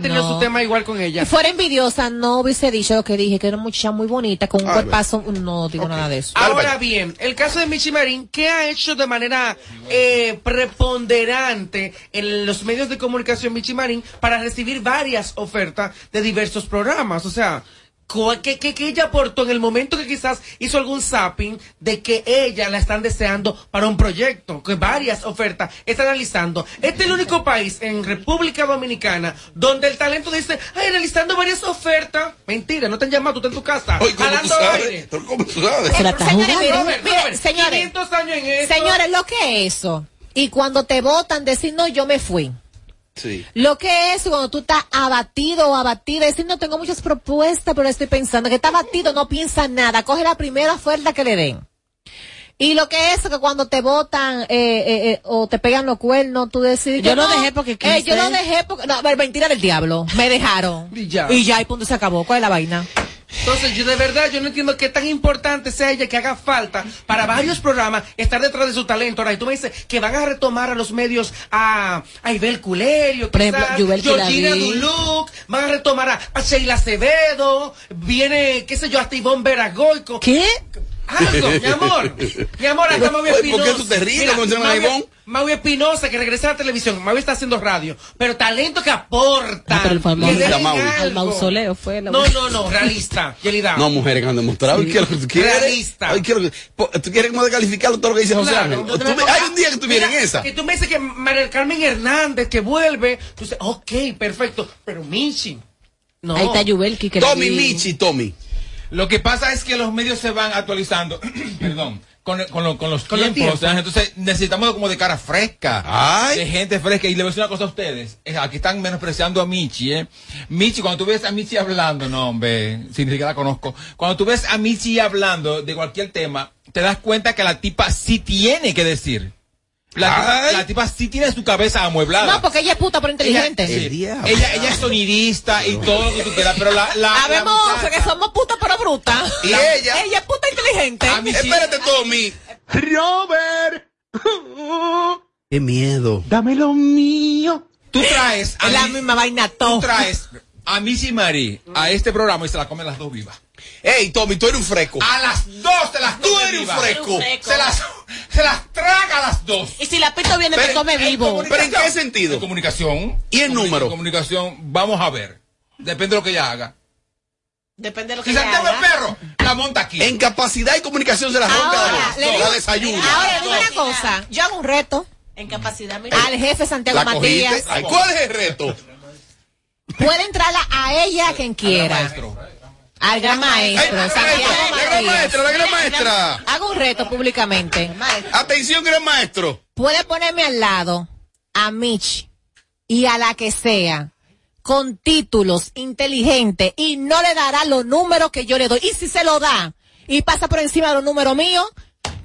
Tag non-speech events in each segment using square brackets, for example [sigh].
tenido no. su tema igual con ella. Si fuera envidiosa, no hubiese dicho lo que dije, que era una muchacha muy bonita, con un Ah, cuerpazo. No digo nada de eso. Ahora bien, el caso de Michi Marín, ¿qué ha hecho de manera eh, preponderante en los medios de comunicación Michi Marín para recibir varias ofertas de diversos programas? O sea, cu- ¿qué, qué, qué ella aportó en el momento que quizás hizo algún zapping de que ella la están deseando para un proyecto? Que varias ofertas está analizando. Este es el único país en República Dominicana donde el talento dice, ay, analizando varias ofertas. Mentira, no te han llamado, tú estás en tu casa. Oye, ¿cómo tú sabes? ¿Cómo tú sabes? Se la está Señores, jugando. miren, Robert, miren, Robert, señores, 500 años en esto. Señores, lo que es eso. Y cuando te votan, decir, no, yo me fui. Sí. Lo que es cuando tú estás abatido o abatida, decir, no tengo muchas propuestas, pero estoy pensando que está abatido, no piensa nada, coge la primera oferta que le den. Y lo que es que cuando te votan eh, eh, eh, o te pegan los cuernos, tú decides. Yo que lo dejé porque eh, quise. yo lo dejé porque. No, mentira del diablo. Me dejaron. [laughs] Y ya. Y ya, y punto se acabó. ¿Cuál es la vaina? Entonces, yo de verdad, yo no entiendo qué tan importante sea ella que haga falta para varios programas estar detrás de su talento. Ahora, y tú me dices que van a retomar a los medios a, a Ibel Culerio, Por ejemplo, quizás, Georgina. Duluc, van a retomar a, a Sheila Acevedo, viene, qué sé yo, hasta Ivonne Veragoico. ¿Qué? Algo, mi amor. Mi amor, hasta Maui Oye, ¿por Espinosa. qué tú te ríes cuando mencionas a Maui- Espinosa, que regresa a la televisión. Maui está haciendo radio. Pero talento que aporta. Ah, pero fue al al mausoleo fue la No, no, no, realista, Yelida. No, mujeres que han demostrado. Realista. Ay, quiero ¿Tú quieres como descalificarlo todo lo que dice José. Ángel? Hay un día que tú vienes en esa. Que tú me dices que María Carmen Hernández que vuelve. Tú dices, ok, perfecto. Pero Michi. No. Ahí está Yubelki que Tommy. Michi, Tommy. Lo que pasa es que los medios se van actualizando, [clears throat] perdón, con, con, lo- con los Con los tiempos. tiempos. Entonces necesitamos como de cara fresca, Ay. de gente fresca. Y le voy a decir una cosa a ustedes. eh, Aquí están menospreciando a Michi, ¿eh? Michi, cuando tú ves a Michi hablando, no, hombre, si ni siquiera la conozco. Cuando tú ves a Michi hablando de cualquier tema, te das cuenta que la tipa sí tiene que decir. La, tipa, la tipa sí tiene su cabeza amueblada. No, porque ella es puta por inteligente. Ella, sí, El diablo. ella, ella es sonidista y todo lo que tú quieras, pero la, la, la Habemos muchacha- que somos putas pero brutas. Y ella. Ella es puta inteligente. A mí sí. Espérate, Tommy. Robert, Qué miedo. dame lo mío. Tú traes a la mí- misma vaina tú todo. traes a Missy Marie a este programa y se la comen las dos vivas. Ey, Tommy, tú eres un fresco. A las dos se las Tú come eres un fresco. Se las, se las traga a las dos. Y si la pito viene, te Pero- come vivo. ¿Pero en qué sentido? En comunicación. ¿Y el número? Comunicación, vamos a ver. Depende de lo que ella haga. Depende de lo que Si Santiago es haga. perro, la monta aquí. En capacidad y comunicación se la rompe Ahora, la, le la digo- desayuno. Ahora digo una cosa. Yo hago un reto En capacidad, mira. al jefe Santiago. Matías. ¿Cuál es el reto? Puede entrarla a ella quien quiera. Al gran Ay, maestro, la gran maestra, la gran maestra. Hago un reto públicamente. Atención, gran maestro. Puede ponerme al lado a Mitch y a la que sea con títulos inteligentes y no le dará los números que yo le doy. Y si se lo da y pasa por encima de los números míos,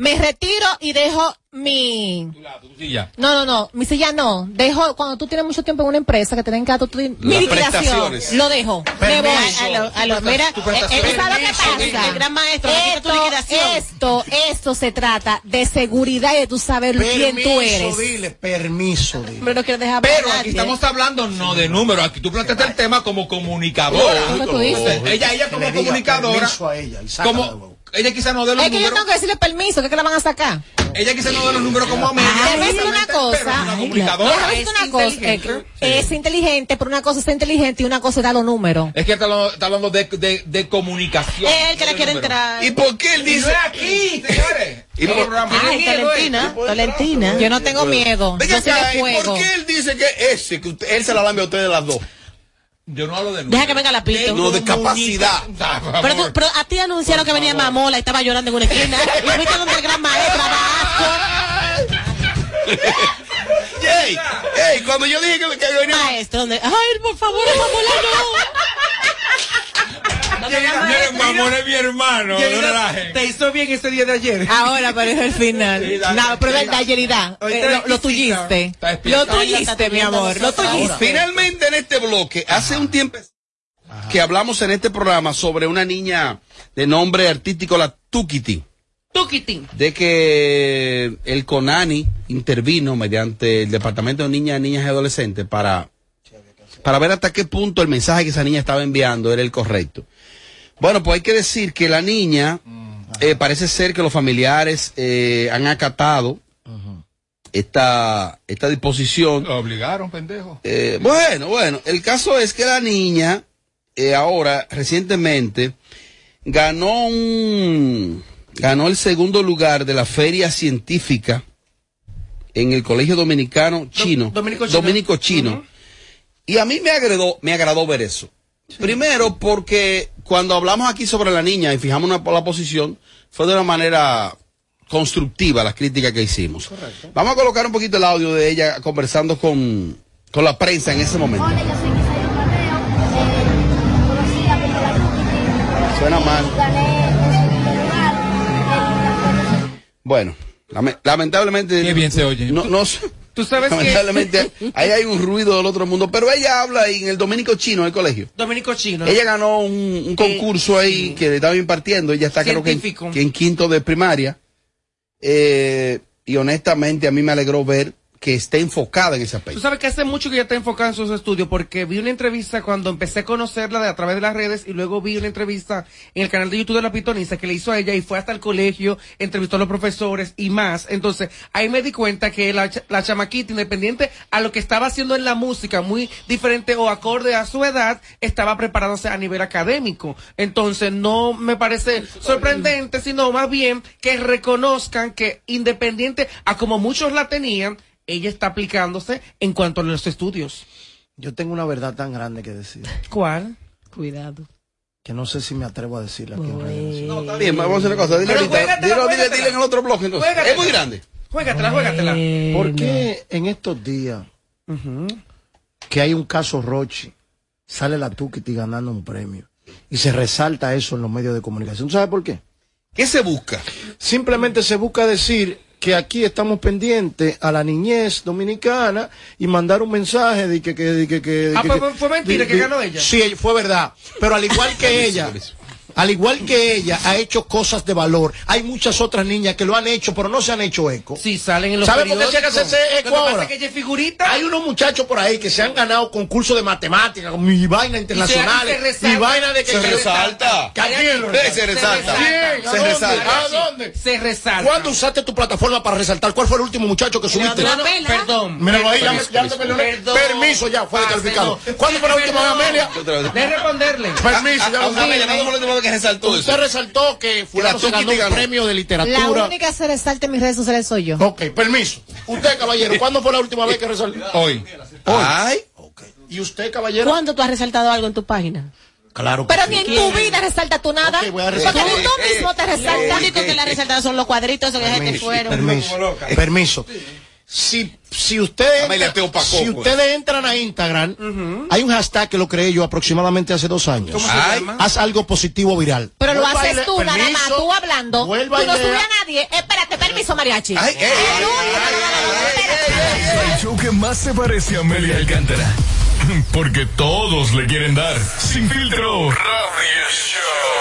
me retiro y dejo mi... Tu lado, tu silla. No, no, no, mi silla no. Dejo, cuando tú tienes mucho tiempo en una empresa que te den gato, tú, mi liquidación, lo dejo. Me voy. A lo- a lo- mira, tu prestación. eh, eh, ¿Sabes lo que Permiso, pasa? El gran maestro, Esto, liquidación. esto, esto se trata de seguridad y de tú saber quién tú eres. dile, permiso, dile. Pero no Pero hablar aquí nadie. estamos hablando no de números, aquí tú planteaste el tema como comunicadora. Que ella, ella Que como comunicadora, permiso a ella como. Ella quizá no dé los Es que yo números, tengo que decirle permiso, que es que la van a sacar. ella quizá no dé los números como a mí. Déjame decirle una cosa. es una comunicadora. Cosa. inteligente. eh, Es inteligente, pero una cosa es inteligente y una cosa es dar los números. Es que está hablando, está hablando de, de, de comunicación. Es el que no le quiere números. entrar. ¿Y por qué él no dice? aquí, señores. Y no- programa. Ay, eh. Valentina, Valentina. Yo no tengo miedo. Venga Yo acá, ¿y. ¿por qué él dice que ese, que usted- él se la lambe a ustedes las dos? Yo no hablo de. Deja que venga la pito. No, de capacidad. [laughs] Pero, tú- pero a ti anunciaron que venía mamola y estaba llorando en una esquina. [laughs] Y fuiste donde el gran maestro, abajo. ¡Ey! ¡Ey! Cuando yo dije que, que venía. Maestro, donde, ay, por favor, mamola, no. Donde el gran Miren, maestro. Mamón es mi hermano. te hizo bien ese día de ayer. Ahora, es el final. No, pero Yerida. Ahorita Eh, lo, tuyiste. Lo tuyiste, mi amor. Lo tuyiste. Finalmente en este bloque, hace un tiempo que hablamos en este programa sobre una niña de nombre artístico, la Tukiti, Tukitín. de que el CONANI intervino mediante el Departamento de Niñas, Niñas y Adolescentes para para ver hasta qué punto el mensaje que esa niña estaba enviando era el correcto. Bueno, pues hay que decir que la niña, eh, parece ser que los familiares eh, han acatado esta, esta disposición. Lo obligaron, pendejo. Eh, bueno, bueno, el caso es que la niña, ahora, recientemente, ganó un, ganó el segundo lugar de la feria científica en el Colegio Dominicano Chino, Dominico Chino. Dominico Chino. Y a mí me agradó, me agradó ver eso. Primero, porque cuando hablamos aquí sobre la niña y fijamos una, la posición, fue de una manera constructiva las críticas que hicimos. Vamos a colocar un poquito el audio de ella conversando con, con la prensa en ese momento. Hola, yo soy Misael Mateo, eh, la. Suena mal. Gané el lugar el campeonato. Bueno, lame- lamentablemente. Qué bien se oye. No, no, Tú sabes que lamentablemente ahí hay un ruido del otro mundo, pero ella habla en el Dominico Chino del colegio. Dominico Chino. Ella ganó un, un concurso ahí que le estaba impartiendo, ella está creo que en, que en quinto de primaria. Eh, y honestamente a mí me alegró ver que esté enfocada en ese Tú aspecto. sabes que hace mucho que ella está enfocada en sus estudios porque vi una entrevista cuando empecé a conocerla de, a través de las redes y luego vi una entrevista en el canal de YouTube de la Pitoniza que le hizo a ella y fue hasta el colegio, entrevistó a los profesores y más. Entonces ahí me di cuenta que la, la chamaquita, independiente a lo que estaba haciendo en la música, muy diferente o acorde a su edad, estaba preparándose a nivel académico. Entonces no me parece sorprendente, sino más bien que reconozcan que independiente a como muchos la tenían, ella está aplicándose en cuanto a los estudios. Yo tengo una verdad tan grande que decir ¿Cuál? Cuidado. que no sé si me atrevo a decirla aquí en redes. No, está bien, vamos a hacer una cosa. Dile Pero ahorita, juégatela, dile, dile, juégatela. dile en el otro blog entonces. Juégatela. Es muy grande. Juégatela, juégatela. ¿Por qué en estos días que hay un caso Rochi, sale la Tukiti ganando un premio y se resalta eso en los medios de comunicación? ¿Tú sabes por qué? ¿Qué se busca? Simplemente se busca decir que aquí estamos pendientes a la niñez dominicana y mandar un mensaje de que... que, de que, que- de Ah, que- fue- que- fue mentira de- que ganó ella. Sí, fue verdad. Pero al igual que [laughs] ella, al igual que ella ha hecho cosas de valor, hay muchas otras niñas que lo han hecho, pero no se han hecho eco. Sí, salen en los ¿Sabe por qué se hace ese eco Lo que pasa ahora? es que ella es figurita. Hay unos muchachos por ahí que se han ganado concursos de matemáticas, mi vaina internacionales, y se resalta. mi vaina de que Se resalta. ¿Que ¿A quién lo Eh, Se resalta. ¿Quién? ¿A Se dónde? resalta. ¿A dónde? Se resalta. ¿Cuándo usaste tu plataforma para resaltar? ¿Cuál fue el último muchacho que subiste? No, no, perdón. Míralo ahí, ya, ya te Perdón. perdoné. Permiso, ya fue descalificado. ¿Cuándo fue la última. Amelia? Deje responderle. Permiso, ya Ah, lo ah, Amelia, ¿cuándo fue la que resaltó Usted eso? resaltó que fulano la se ganó un ganó. premio de La literatura. única que se resalta en mis redes sociales soy yo. Ok, permiso. Usted, caballero, ¿cuándo fue la última vez que resaltó? [laughs] Hoy. Ay, ¿Y usted, caballero? ¿Cuándo tú has resaltado algo en tu página? Claro que Pero sí. ni en tu vida resalta tú nada. Ok, voy a Porque resaltar. tú Eh, mismo te eh, Lo resaltas. único que le ha resaltado son los cuadritos esos que se te Permiso, fueron. permiso, permiso. Si, si ustedes si pues. ustedes entran a Instagram, hay un hashtag que lo creé yo aproximadamente hace dos años. ¿Cómo se Ay. llama? Haz algo positivo viral. Pero lo haces tú, nada más, tú hablando. Tú no subes a nadie. Espérate, permiso, mariachi. ay, ey. El show que más se parece a Amelia Alcántara. [laughs] Porque todos le quieren dar. Sin filtro. Radio Show.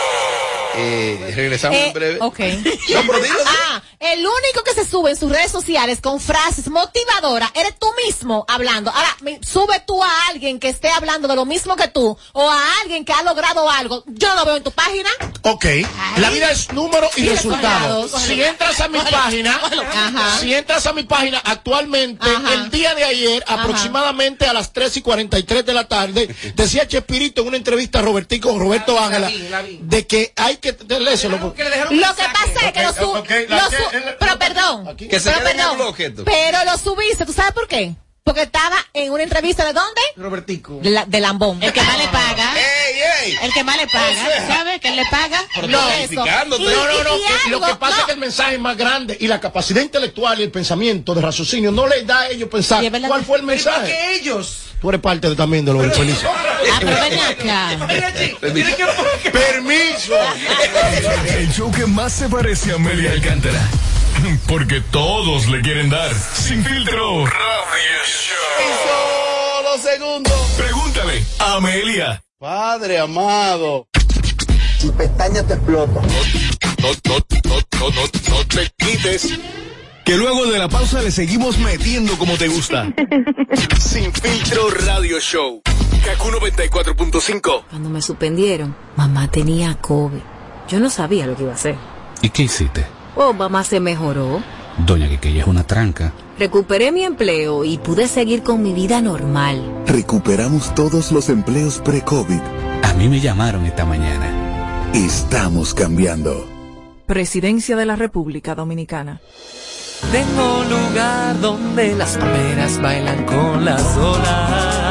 Eh, regresamos Eh, en breve. ok. [laughs] No, pero dilo, Ah, el único que se sube en sus redes sociales con frases motivadoras eres tú mismo hablando. Ahora, sube tú a alguien que esté hablando de lo mismo que tú o a alguien que ha logrado algo. Yo no lo veo en tu página. Ok, la vida es número y Y resultados. Si entras a mi página, si entras a mi página actualmente, Ajá. el día de ayer, Ajá. aproximadamente a las 3 y 43 de la tarde, [laughs] decía Chespirito en una entrevista a Robertico, Roberto vi, Ángela, de que hay que Lo que pasa es que lo Ok, su, ok, la lo que- su- el- pero perdón. Que se perdón, pero lo subiste, ¿tú sabes por qué? Porque estaba en una entrevista de dónde? Robertico. De, la- de Lambón. El que más le paga. El que más le paga. ¿Sabe? Que él le paga. No. Y- No, no, no, y que lo que pasa no. es que el mensaje es más grande y la capacidad intelectual y el pensamiento de raciocinio no les da a ellos pensar Sí, cuál fue el ¿y mensaje. qué ellos? Tú eres parte de- también de lo del feliz. Ah, pero ven acá. Que- Permiso. El show que más se parece a Amelia Alcántara. Porque todos le quieren dar. Sin filtro. Radio Show. Solo segundos. Pregúntale a Amelia. Padre amado. Tu pestaña te explota. No, no, no, no, no, no te quites. Que luego de la pausa le seguimos metiendo como te gusta. [laughs] Sin filtro radio show. Kaku 94.5. Cuando me suspendieron, mamá tenía COVID. Yo no sabía lo que iba a hacer. ¿Y qué hiciste? Oh, mamá se mejoró. Doña Quiqueya es una tranca. Recuperé mi empleo y pude seguir con mi vida normal. Recuperamos todos los empleos pre-COVID. A mí me llamaron esta mañana. Estamos cambiando. Presidencia de la República Dominicana. Tengo lugar donde las palmeras bailan con las olas.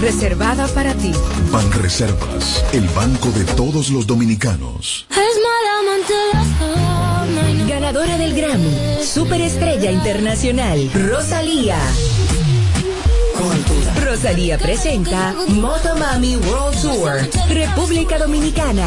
Reservada para ti. Ban Reservas, el banco de todos los dominicanos. Ganadora del Grammy, Superestrella Internacional, Rosalía. Rosalía presenta Motomami World Tour, República Dominicana.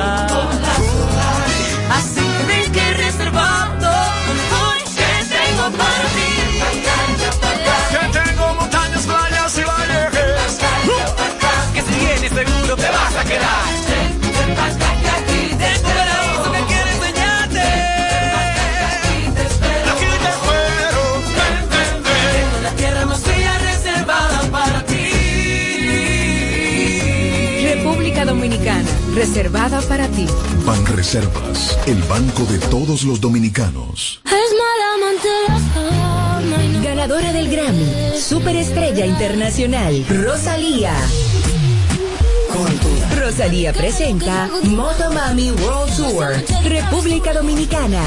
Reservada para ti. Ban Reservas, el banco de todos los dominicanos. Ganadora del Grammy, Superestrella Internacional, Rosalía. Rosalía presenta Motomami World Tour, República Dominicana.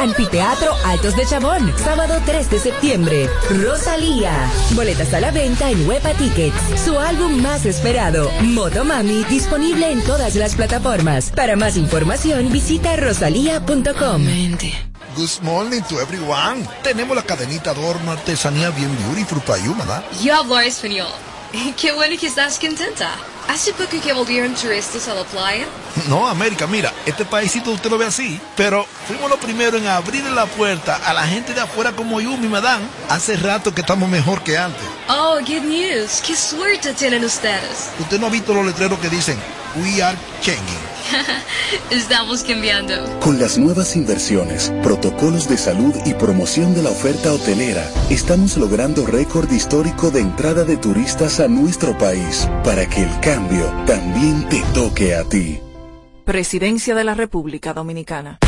Anfiteatro Altos de Chabón, sábado 3 de septiembre. Rosalía. Boletas a la venta en Huepa Tickets. Su álbum más esperado, Motomami, disponible en todas las plataformas. Para más información, visita rosalía.com. Good morning to everyone. Tenemos la cadenita adorno artesanía bien beautiful para you, ¿verdad? Yo hablo español. Qué bueno que estás contenta. ¿Hace poco que volvieron turistas a la playa? No, América, mira, este paísito usted lo ve así, pero fuimos los primeros en abrirle la puerta a la gente de afuera como yo, mi madame. Hace rato que estamos mejor que antes. Oh, good news. Qué suerte tienen ustedes. Usted no ha visto los letreros que dicen, We are changing. [laughs] Estamos cambiando. Con las nuevas inversiones, protocolos de salud y promoción de la oferta hotelera, estamos logrando récord histórico de entrada de turistas a nuestro país para que el cambio también te toque a ti. Presidencia de la República Dominicana.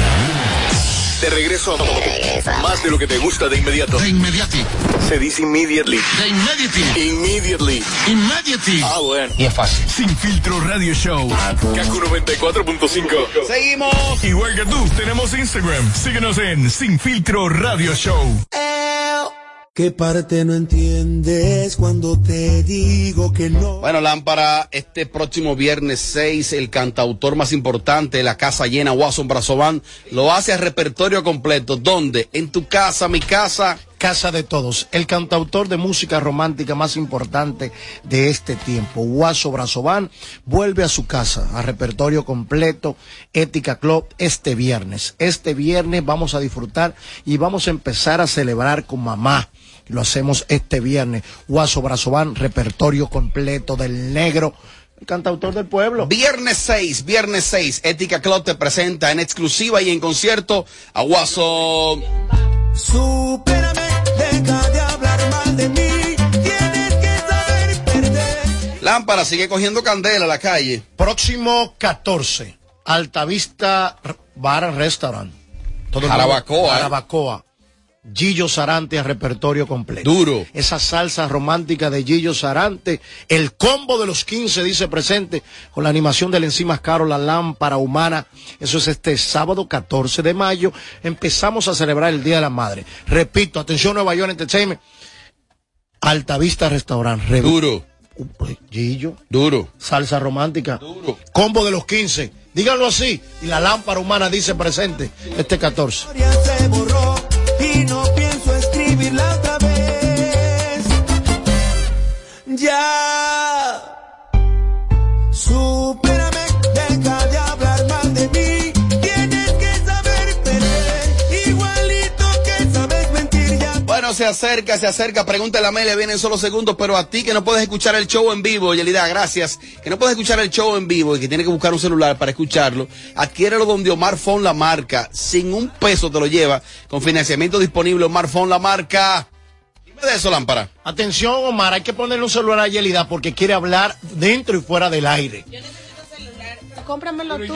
De regreso a más de lo que te gusta de inmediato. De inmediati. Se dice immediately. De immediately. Immediately. Immediately. Ah, bueno. Y es fácil. Sin filtro radio show. Kaku 94.5. Seguimos. Igual que tú, tenemos Instagram. Síguenos en Sin filtro radio show. ¿Qué parte no entiendes cuando te digo que no? Bueno, Lámpara, este próximo viernes 6, el cantautor más importante de la casa llena, Watson Brazovan, lo hace a repertorio completo. ¿Dónde? En tu casa, mi casa. Casa de todos, el cantautor de música romántica más importante de este tiempo, Guaso Brazovan, vuelve a su casa, a repertorio completo, Ética Club, este viernes. Este viernes vamos a disfrutar y vamos a empezar a celebrar con mamá. Lo hacemos este viernes. Guaso Brazovan, repertorio completo del negro. El cantautor del pueblo. Viernes 6, viernes 6, Ética Club te presenta en exclusiva y en concierto a Guaso. Supérame, deja de hablar mal de mí. Tienes que saber perder. Lámpara sigue cogiendo candela a la calle. Próximo 14, Altavista Bar Restaurant. Jarabacoa, ¿eh? Jarabacoa. Gillo Sarante a repertorio completo. Duro. Esa salsa romántica de Gillo Sarante. El combo de los 15 dice presente con la animación del Enzimas Caro, la lámpara humana. Eso es este sábado 14 de mayo. Empezamos a celebrar el Día de la Madre. Repito, atención Nueva York Entertainment. Altavista Restaurant. Re- Duro. Gillo. Duro. Salsa romántica. Duro. Combo de los 15. Díganlo así. Y la lámpara humana dice presente este 14. Y no pienso escribirla otra vez. Ya. Se acerca, se acerca. Pregúntale a Amelia, viene en solo segundos, pero a ti que no puedes escuchar el show en vivo, Yelida, gracias. Que no puedes escuchar el show en vivo y que tienes que buscar un celular para escucharlo, adquiérelo donde Omar Fon la marca. Sin un peso te lo lleva. Con financiamiento disponible, Omar Fon la marca. Dime de eso, lámpara. Atención, Omar, hay que ponerle un celular a Yelida porque quiere hablar dentro y fuera del aire. Cómpramelo tú.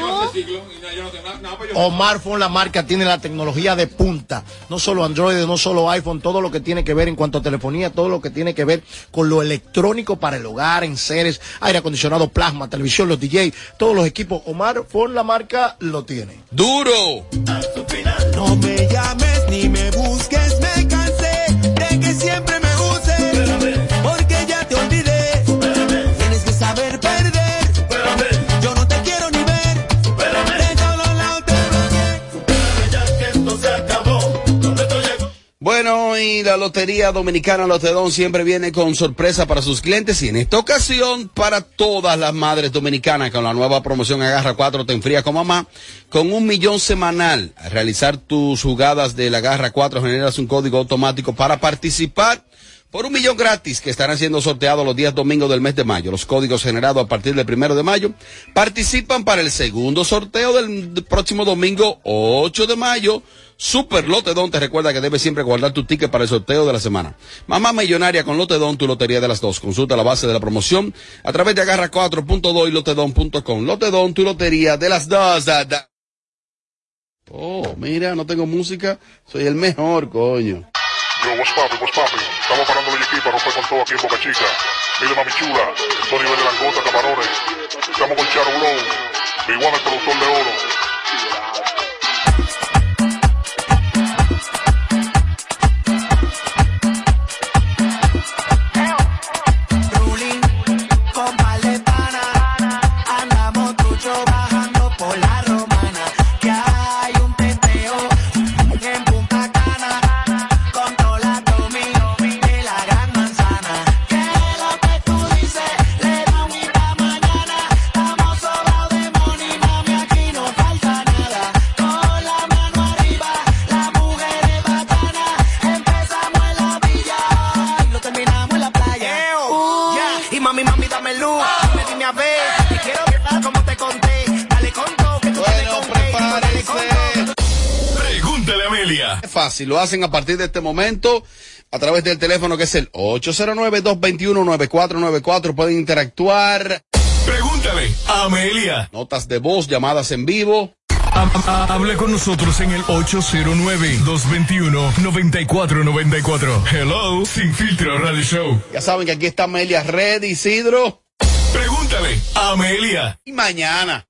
Omar Phone, la marca, tiene la tecnología de punta. No solo Android, no solo iPhone, todo lo que tiene que ver en cuanto a telefonía, todo lo que tiene que ver con lo electrónico para el hogar, en seres, aire acondicionado, plasma, televisión, los DJ, todos los equipos. Omar Phone, la marca, lo tiene. Duro. No me llames ni me Bueno, y la Lotería Dominicana Lotedón siempre viene con sorpresa para sus clientes y en esta ocasión para todas las madres dominicanas con la nueva promoción Agarra 4 te enfría con mamá con un millón semanal. Al realizar tus jugadas de la Agarra 4 generas un código automático para participar por un millón gratis que estarán siendo sorteados los días domingos del mes de mayo. Los códigos generados a partir del primero de mayo participan para el segundo sorteo del próximo domingo 8 de mayo. Super Lotedón te recuerda que debes siempre guardar tu ticket para el sorteo de la semana. Mamá Millonaria con Lotedón, tu lotería de las dos. Consulta la base de la promoción a través de agarra4.do y lotedón.com. Lotedón, tu lotería de las dos. Oh, mira, no tengo música. Soy el mejor, coño. Yo, what's poppin', what's poppin'? Estamos parando el equipo romper con todo aquí en Boca Chica. Mire, mami chula, esto nivel de langota, camarones. Estamos con Charo Blow, One, el productor de oro. Fácil, lo hacen a partir de este momento a través del teléfono que es el 809-221-9494. Pueden interactuar. Pregúntale a Amelia. Notas de voz, llamadas en vivo. Hable con nosotros en el 809-221-9494. Hello, Sin Filtro Radio Show. Ya saben que aquí está Amelia Red, Isidro. Pregúntale a Amelia. Y mañana.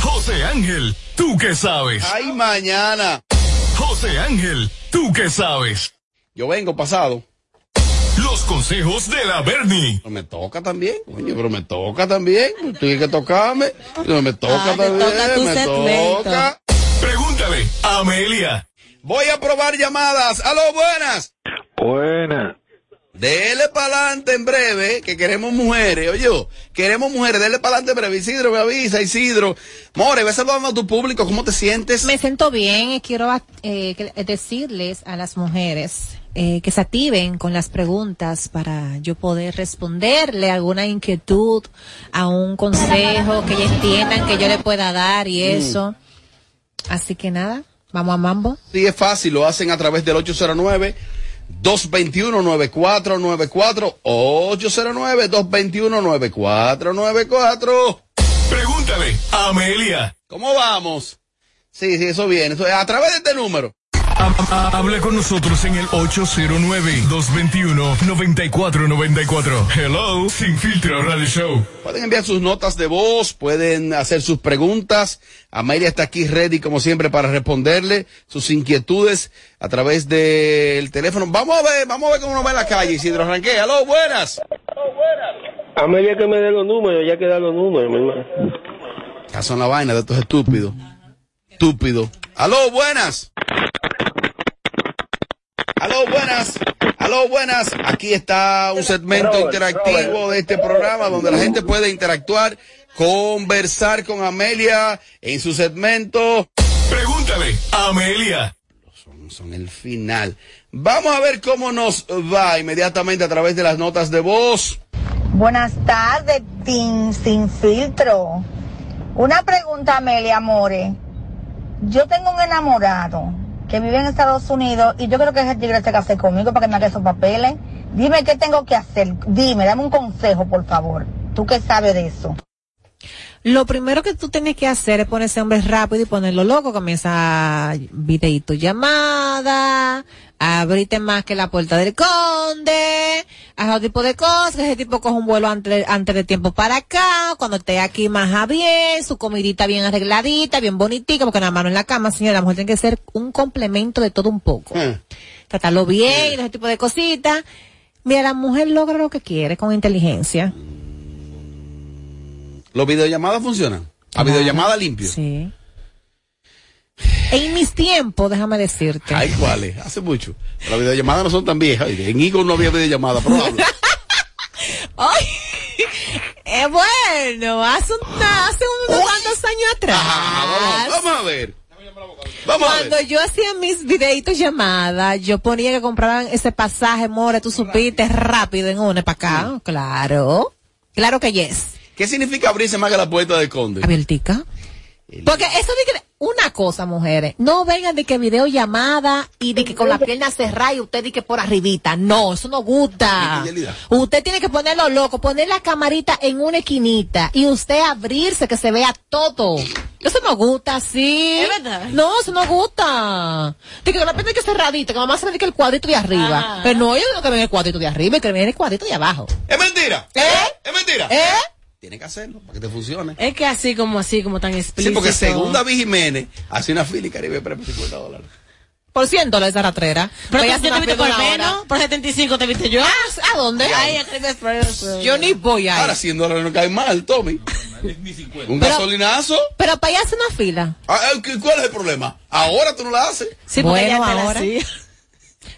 José Ángel, ¿tú qué sabes? Ay, mañana. José Ángel, ¿tú qué sabes? Yo vengo pasado. Los consejos de la Bernie. Pero me toca también, coño, pero me toca también. Tiene que tocarme. Pero me toca Ah, también. toca tu me segmento. toca. Pregúntale a Amelia. Voy a probar llamadas. ¡Aló, buenas! Buenas. Dele para adelante en breve, que queremos mujeres, oye, queremos mujeres, dele para adelante en breve. Isidro, me avisa, Isidro. More, ve saludando a tu público, ¿cómo te sientes? Me siento bien y quiero eh, que- decirles a las mujeres eh, que se activen con las preguntas para yo poder responderle alguna inquietud, a un consejo que ellas entiendan que yo le pueda dar y Mm. eso. Así que nada, vamos a mambo. Sí, es fácil, lo hacen a través del 221-9494, 809-221-9494. Pregúntale a Amelia. ¿Cómo vamos? Sí, sí, eso viene. Eso es a través de este número. Ha- ha- Habla con nosotros en el 809-221-9494. Hello, Sin Filtro Radio Show. Pueden enviar sus notas de voz, pueden hacer sus preguntas. Amelia está aquí ready, como siempre, para responderle sus inquietudes a través del teléfono. Vamos a ver, vamos a ver cómo nos va en la calle. Isidro Arranque, aló, buenas. Amelia que me dé los números, ya que da los números, mi hermano. Ya son la vaina de estos estúpidos. Estúpido. Aló, buenas. Aló, buenas. Aló, buenas. Aquí está un segmento Robert, interactivo Robert. de este programa donde la gente puede interactuar, conversar con Amelia en su segmento. Pregúntale Amelia. Son, son el final. Vamos a ver cómo nos va inmediatamente a través de las notas de voz. Buenas tardes, Team Sin Filtro. Una pregunta, Amelia More. Yo tengo un enamorado que vive en Estados Unidos y yo creo que ese tigre se case conmigo para que me haga esos papeles. Dime qué tengo que hacer. Dime, dame un consejo, por favor. Tú que sabes de eso. Lo primero que tú tienes que hacer es poner ese hombre rápido y ponerlo loco. Comienza videito llamada, abrirte más que la puerta del conde, haz otro tipo de cosas, ese tipo coge un vuelo antes, antes de tiempo para acá, cuando esté aquí más bien, su comidita bien arregladita, bien bonitica, porque nada más no en la cama, señora, la mujer tiene que ser un complemento de todo un poco. Tratarlo bien, ese tipo de cositas. Mira, la mujer logra lo que quiere con inteligencia. ¿Los videollamadas funcionan? ¿A videollamada limpio? Sí. En mis tiempos, déjame decirte. Ay, ¿cuáles? Hace mucho. Las videollamadas no son tan viejas. En Igo no había videollamada, pero habla. [laughs] Ay, eh, bueno, hace, una- hace unos cuantos años atrás. vamos, vamos a ver. Vamos Cuando yo hacía mis videitos llamadas, yo ponía que compraban ese pasaje, more, tú supiste, rápido en una para acá. Claro. Claro que yes. ¿Qué significa abrirse más que la puerta del conde? Abiertica. Porque eso de que, una cosa, mujeres, no vengan de que videollamada y de que con la pierna cerrada y usted de que por arribita. No, eso no gusta. Usted tiene que ponerlo loco, poner la camarita en una esquinita y usted abrirse que se vea todo. Eso no gusta, sí. ¿Es verdad? No, eso no gusta. De que con la pierna que cerradita, que mamá se ve que el cuadrito de arriba. Ah. Pero no, yo no que ven el cuadrito de arriba, que ven el cuadrito de abajo. ¡Es mentira! ¿Eh? ¡Es mentira! ¿Eh? Tiene que hacerlo para que te funcione. Es que así como así, como tan Sí, explícito. porque según David Jiménez, hace una fila y Caribe premio 50 dólares. Por 100 dólares esa rastrera. Pero a hacer te viste por menos, por 75 te viste yo. ¿A dónde? Ay, expreso. Yo ni voy ahí. Ahora 100 dólares no cae mal, Tommy. Un Pero- gasolinazo. Pero para allá hace una fila. Ah, ah, ¿qué- ¿Cuál es el problema? Ahora tú no la haces. Sí, porque bueno, la ahora. hacía.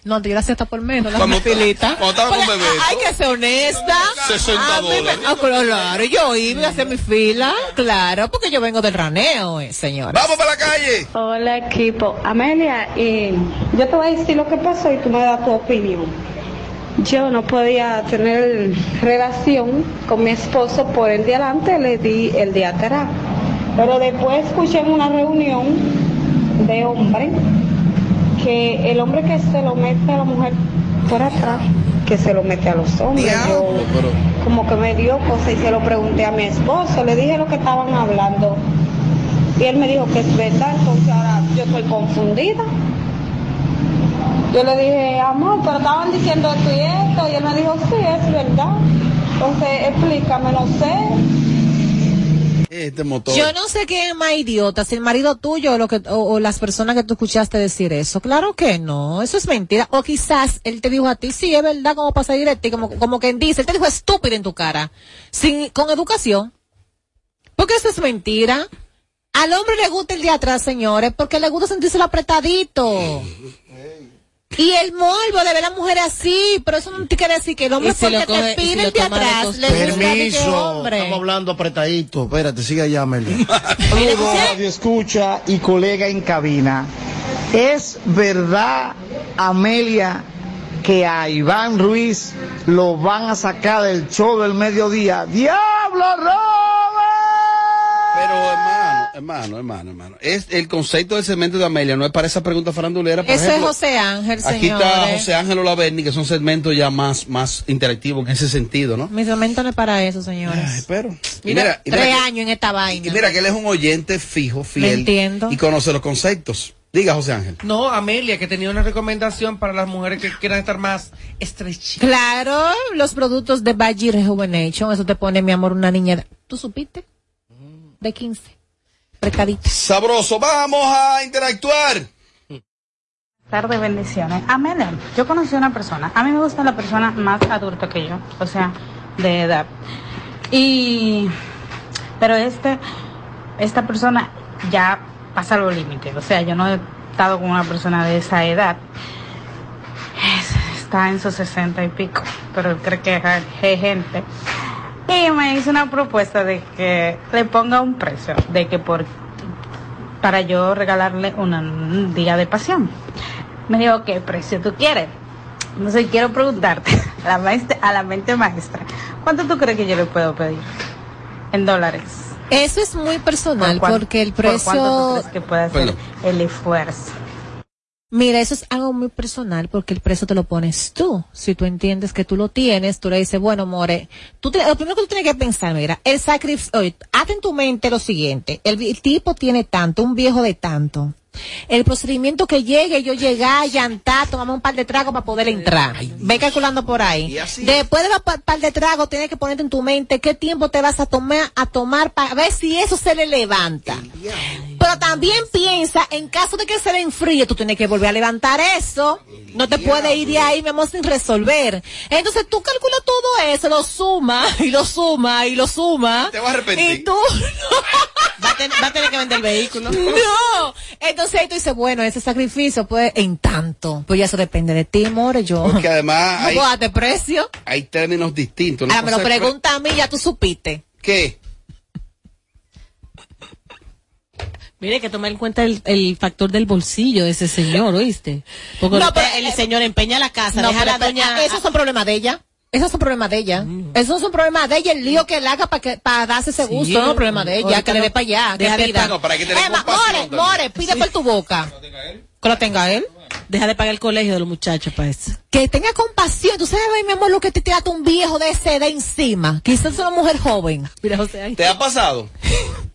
No, te hasta por menos, la Cuando- filita. cuando estaba con Porque Bebeto. Hay que ser honesta. 60 A mí me- dólares. ah, claro, yo iba a hacer mi fila, claro, porque yo vengo del raneo, eh, señora. ¡Vamos para la calle! Hola equipo. Amelia, eh, yo te voy a decir lo que pasó y tú me das tu opinión. Yo no podía tener relación con mi esposo por el de adelante, le di el de atrás. Pero después escuché en una reunión de hombres que el hombre que se lo mete a la mujer por atrás, que se lo mete a los hombres. Yo como que me dio cosa y se lo pregunté a mi esposo, le dije lo que estaban hablando. Y él me dijo que es verdad, entonces ahora yo estoy confundida. Yo le dije, amor, pero estaban diciendo esto y esto, y él me dijo, sí, es verdad. Entonces, explícame, no sé. Este. Yo no sé quién es más idiota, si el marido tuyo o, lo que, o, las personas que tú escuchaste decir eso. Claro que no, eso es mentira. O quizás él te dijo a ti, sí, es verdad, como pasa directo, como, como quien dice, él te dijo estúpido en tu cara, sin, con educación. Porque eso es mentira. Al hombre le gusta el de atrás, señores, porque le gusta sentirse apretadito. Y el morbo de ver a la mujer así, pero eso no te quiere decir que el hombre si porque coge- te y si pide lo el de atrás, le gusta de que Permiso, hombre. estamos hablando apretadito. Espérate, sigue allá, Amelia. [laughs] Radio escucha y colega en cabina. ¿Es verdad, Amelia, que a Iván Ruiz lo van a sacar del show del mediodía? ¡Diablo, Robert! Pero hermano, Hermano, hermano, hermano. Es el concepto del segmento de Amelia, no es para esa pregunta farandulera. Por Eso ejemplo, es José Ángel, Aquí está. José Ángel Olaverni, que son segmentos ya más, más interactivos en ese sentido, ¿no? Mi momento no es para eso, señores. pero. Y Mira, mira, y mira tres que- años en esta vaina. Y mira que él es un oyente fijo, fiel. Me entiendo. Y conoce los conceptos. Diga, José Ángel. No, Amelia, que tenía una recomendación para las mujeres que quieran estar más estrechitas. Claro, los productos de Baggy Rejuvenation, eso te pone, mi amor, una niña. de- ¿Tú supiste? De 15. Precadita. Sabroso, vamos a interactuar. Tarde, bendiciones. Amelia, yo conocí a una persona. A mí me gusta la persona más adulta que yo, o sea, de edad. Y, pero este, esta persona ya pasa los límites. O sea, yo no he estado con una persona de esa edad. Es- está en sus sesenta y pico, pero él cree que es gente. Y me hizo una propuesta de que le ponga un precio, de que por para yo regalarle una- un día de pasión. Me dijo, ¿qué precio tú quieres? Entonces quiero preguntarte a [laughs] la, maestra- a la mente maestra, ¿cuánto tú crees que yo le puedo pedir? En dólares. Eso es muy personal ¿Por cuán- porque el por cuánto tú precio... crees que puede hacer el esfuerzo? Mira, eso es algo muy personal porque el precio te lo pones tú. Si tú entiendes que tú lo tienes, tú le dices, bueno, more, tú te- lo primero que tú tienes que pensar, mira, el sacrificio, oye, hazte en tu mente lo siguiente, el, tipo tiene tanto, un viejo de tanto. El procedimiento que llegue, yo llegar, llantar, tomamos un par de tragos para poder entrar. Ve calculando por ahí. Después de los pa- par de tragos, tienes que ponerte en tu mente qué tiempo te vas a tomar, a tomar para ver si eso se le levanta. Pero también piensa, en caso de que se le enfríe, tú tienes que volver a levantar eso. No te puedes ir de ahí, mi amor, sin resolver. Entonces tú calculas todo eso, lo suma, y lo suma, y lo suma. Te vas a arrepentir. Y tú, Va a, ten- va a tener que vender el vehículo. no. Entonces ahí tú dices, bueno, ese sacrificio, pues, en tanto. Pues ya eso depende de ti, more, yo. Porque además No hay, precio. hay términos distintos. ¿no? Ahora me lo pregunta a mí, ya tú supiste. ¿Qué? Mire, que tomar en cuenta el, el factor del bolsillo de ese señor, ¿oíste? Porque No, pero- el señor empeña la casa, No, deja a la pero- doña... pero esos son problemas de ella. Esos son problemas de ella. Mm. Esos son problemas de ella. El lío que él haga para que para darse ese gusto. No, problema de ella. Que le no- dé para allá. Que deja de pida. pa- No, para que tenga Emma, compasión more, también. more, pide por tu boca. Que lo tenga él. Deja de pagar el colegio de los muchachos para eso. Que tenga compasión. Tú sabes, mi amor, lo que te trata un viejo de ese de encima. Quizás es una mujer joven. Mira, José, ahí. ¿Te ha pasado? [laughs]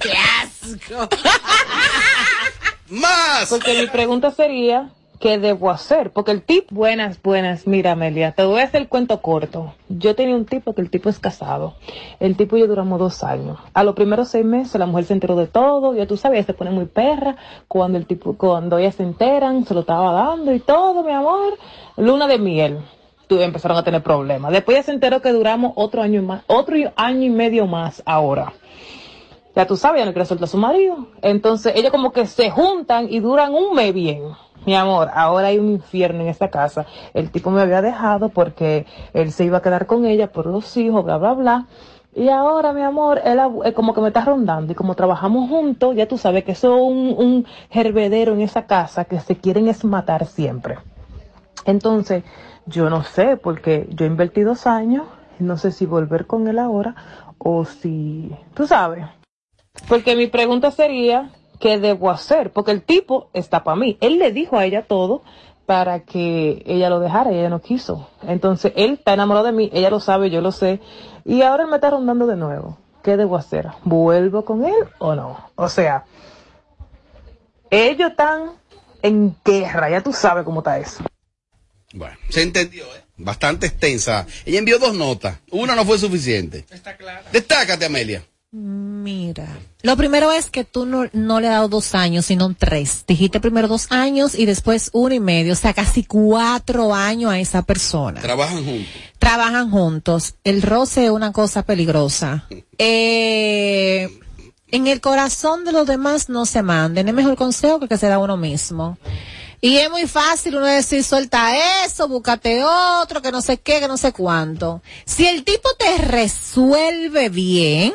¡Qué asco! [laughs] ¡Más! Porque mi pregunta sería, ¿qué debo hacer? Porque el tipo... Buenas, buenas. Mira, Amelia, te voy a hacer el cuento corto. Yo tenía un tipo que el tipo es casado. El tipo y yo duramos dos años. A los primeros seis meses la mujer se enteró de todo. Ya tú sabes, ella se pone muy perra. Cuando el tipo, cuando ellas se enteran, se lo estaba dando y todo, mi amor. Luna de miel. Tú, empezaron a tener problemas. Después ya se enteró que duramos otro año más, otro año y medio más ahora ya tú sabes, ya no quiere soltar a su marido. Entonces, ellos como que se juntan y duran un mes bien. Mi amor, ahora hay un infierno en esta casa. El tipo me había dejado porque él se iba a quedar con ella por los hijos, bla, bla, bla. Y ahora, mi amor, él eh, como que me está rondando y como trabajamos juntos, ya tú sabes que es un, un hervedero en esa casa que se quieren es matar siempre. Entonces, yo no sé, porque yo invertí dos años, no sé si volver con él ahora o si, tú sabes. Porque mi pregunta sería, ¿qué debo hacer? Porque el tipo está para mí. Él le dijo a ella todo para que ella lo dejara y ella no quiso. Entonces, él está enamorado de mí, ella lo sabe, yo lo sé. Y ahora él me está rondando de nuevo. ¿Qué debo hacer? ¿Vuelvo con él o no? O sea, ellos están en guerra, ya tú sabes cómo está eso. Bueno, se entendió, ¿eh? Bastante extensa. Ella envió dos notas. Una no fue suficiente. Destácate, Amelia. Mira. Lo primero es que tú no, no le has dado dos años, sino tres. Dijiste primero dos años y después uno y medio. O sea, casi cuatro años a esa persona. Trabajan juntos. Trabajan juntos. El roce es una cosa peligrosa. [laughs] Eh, en el corazón de los demás no se manden. Es mejor consejo que que se da uno mismo. Y es muy fácil uno decir, suelta eso, búscate otro, que no sé qué, que no sé cuánto. Si el tipo te resuelve bien,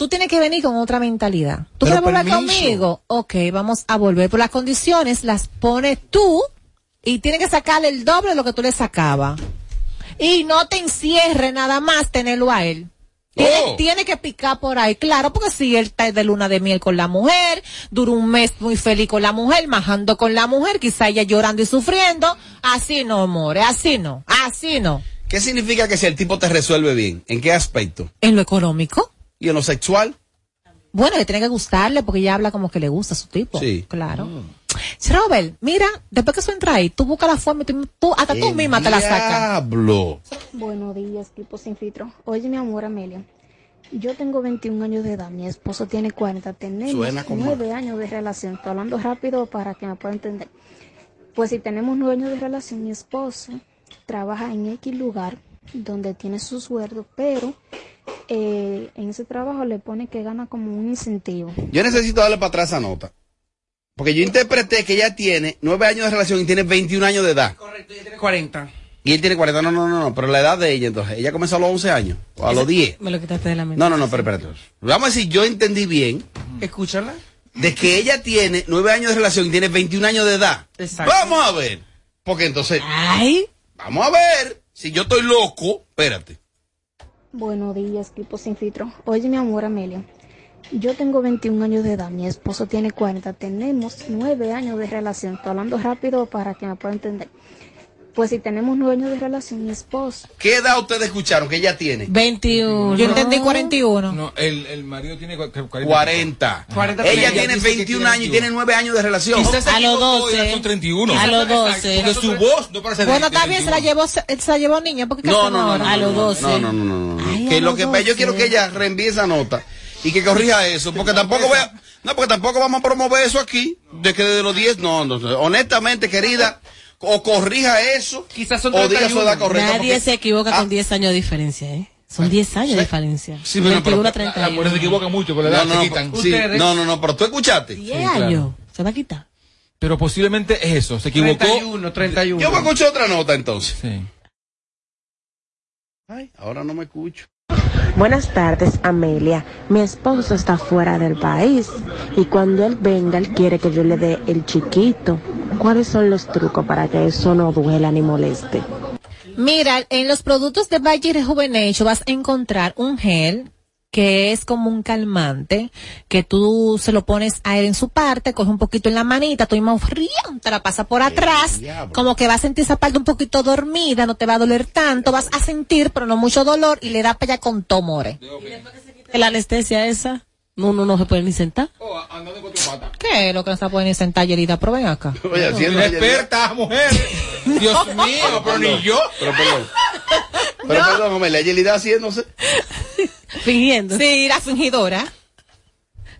tú tienes que venir con otra mentalidad. ¿Tú Pero quieres volver permiso. conmigo? Ok, vamos a volver. Pero las condiciones las pones tú y tienes que sacarle el doble de lo que tú le sacabas. Y no te encierre nada más tenerlo a él. Tiene, Oh. tiene que picar por ahí, claro, porque si él está de luna de miel con la mujer, dura un mes muy feliz con la mujer, majando con la mujer, quizá ella llorando y sufriendo, así no, more, así no, así no. ¿Qué significa que si el tipo te resuelve bien? ¿En qué aspecto? En lo económico, ¿Y en lo sexual? bueno, le tiene que gustarle porque ella habla como que le gusta a su tipo. Sí. Claro. Robert, mira, después que eso entra ahí, tú buscas la forma, y tú, tú- hasta tú misma te la sacas. Diablo. Buenos días, equipo sin filtro. Oye, mi amor, Amelia. Yo tengo 21 años de edad, mi esposo tiene 40. Tenemos Suena como- 9 años de relación. Estoy hablando rápido para que me pueda entender. Pues si tenemos 9 años de relación, mi esposo trabaja en X lugar donde tiene su sueldo, pero eh, en ese trabajo le pone que gana como un incentivo. Yo necesito darle para atrás esa nota. Porque yo interpreté que ella tiene nueve años de relación y tiene 21 años de edad. Tiene 40. Y él tiene 40. No, no, no, no. Pero la edad de ella, entonces. Ella comenzó a los 11 años. O a los 10. Me lo quitaste de la mente. No, no, no, pero espérate. Vamos a decir, yo entendí bien. Escúchala. De que ella tiene nueve años de relación y tiene 21 años de edad. Exacto. Vamos a ver. Porque entonces. Ay. Vamos a ver. Si yo estoy loco, espérate. Buenos días, equipo sin filtro. Oye, mi amor, Amelia. Yo tengo 21 años de edad, mi esposo tiene 40. Tenemos 9 años de relación. Estoy hablando rápido para que me pueda entender. Pues si tenemos 9 años de relación, mi esposo. ¿Qué edad ustedes escucharon que ella tiene? 21. Yo entendí 41. No, el, el marido tiene cua- cu- 40. 40 Ella tiene- tiene dice que 21 tiene años y tiene 9 años de relación. Quizás A los equivocó y 12. ya son 31. A los 12. Porque su voz no parece Bueno, bien, se la 21. llevó, se, se la llevó niña, porque No, no, no, no, A los no, 12. No, no, no, no, no. Ay, que lo que yo 12. quiero que ella reenvíe esa nota y que corrija eso, porque tampoco voy a, no, porque tampoco vamos a promover eso aquí, de que desde los 10, no, no, no. honestamente, querida, o corrija eso, Quizás son o diga su 31. edad correcta. Nadie porque- se equivoca Ah. con 10 años de diferencia, ¿eh? Son 10 años de diferencia. Sí, pero- 21 a La 31. mujer se equivoca mucho con la edad, No, no, se no, quitan. sí, no, no, no, pero tú escuchaste. 10 claro. años. Se va a quitar. Pero posiblemente es eso, se equivocó. 31, 31. Yo me escucho otra nota entonces. Sí. Ay, ahora no me escucho. Buenas tardes, Amelia. Mi esposo está fuera del país y cuando él venga, él quiere que yo le dé el chiquito. ¿Cuáles son los trucos para que eso no duela ni moleste? Mira, en los productos de Bayer Rejuvenation vas a encontrar un gel que es como un calmante, que tú se lo pones a él en su parte, coge un poquito en la manita, tú mismo frío, te la pasa por atrás, como que vas a sentir esa parte un poquito dormida, no te va a doler tanto, vas a sentir, pero no mucho dolor, y le da para allá con tomore. La anestesia esa, no, no, no se puede ni sentar. ¿Qué es lo que no se puede ni sentar, Yerida? Pero ven acá. [laughs] Oye, haciendo Experta, mujer. [laughs] Dios mío, pero ni yo. Pero perdón. Pero perdón, hombre, la Yelida haciéndose. [laughs] Fingiendo. Sí, la fingidora.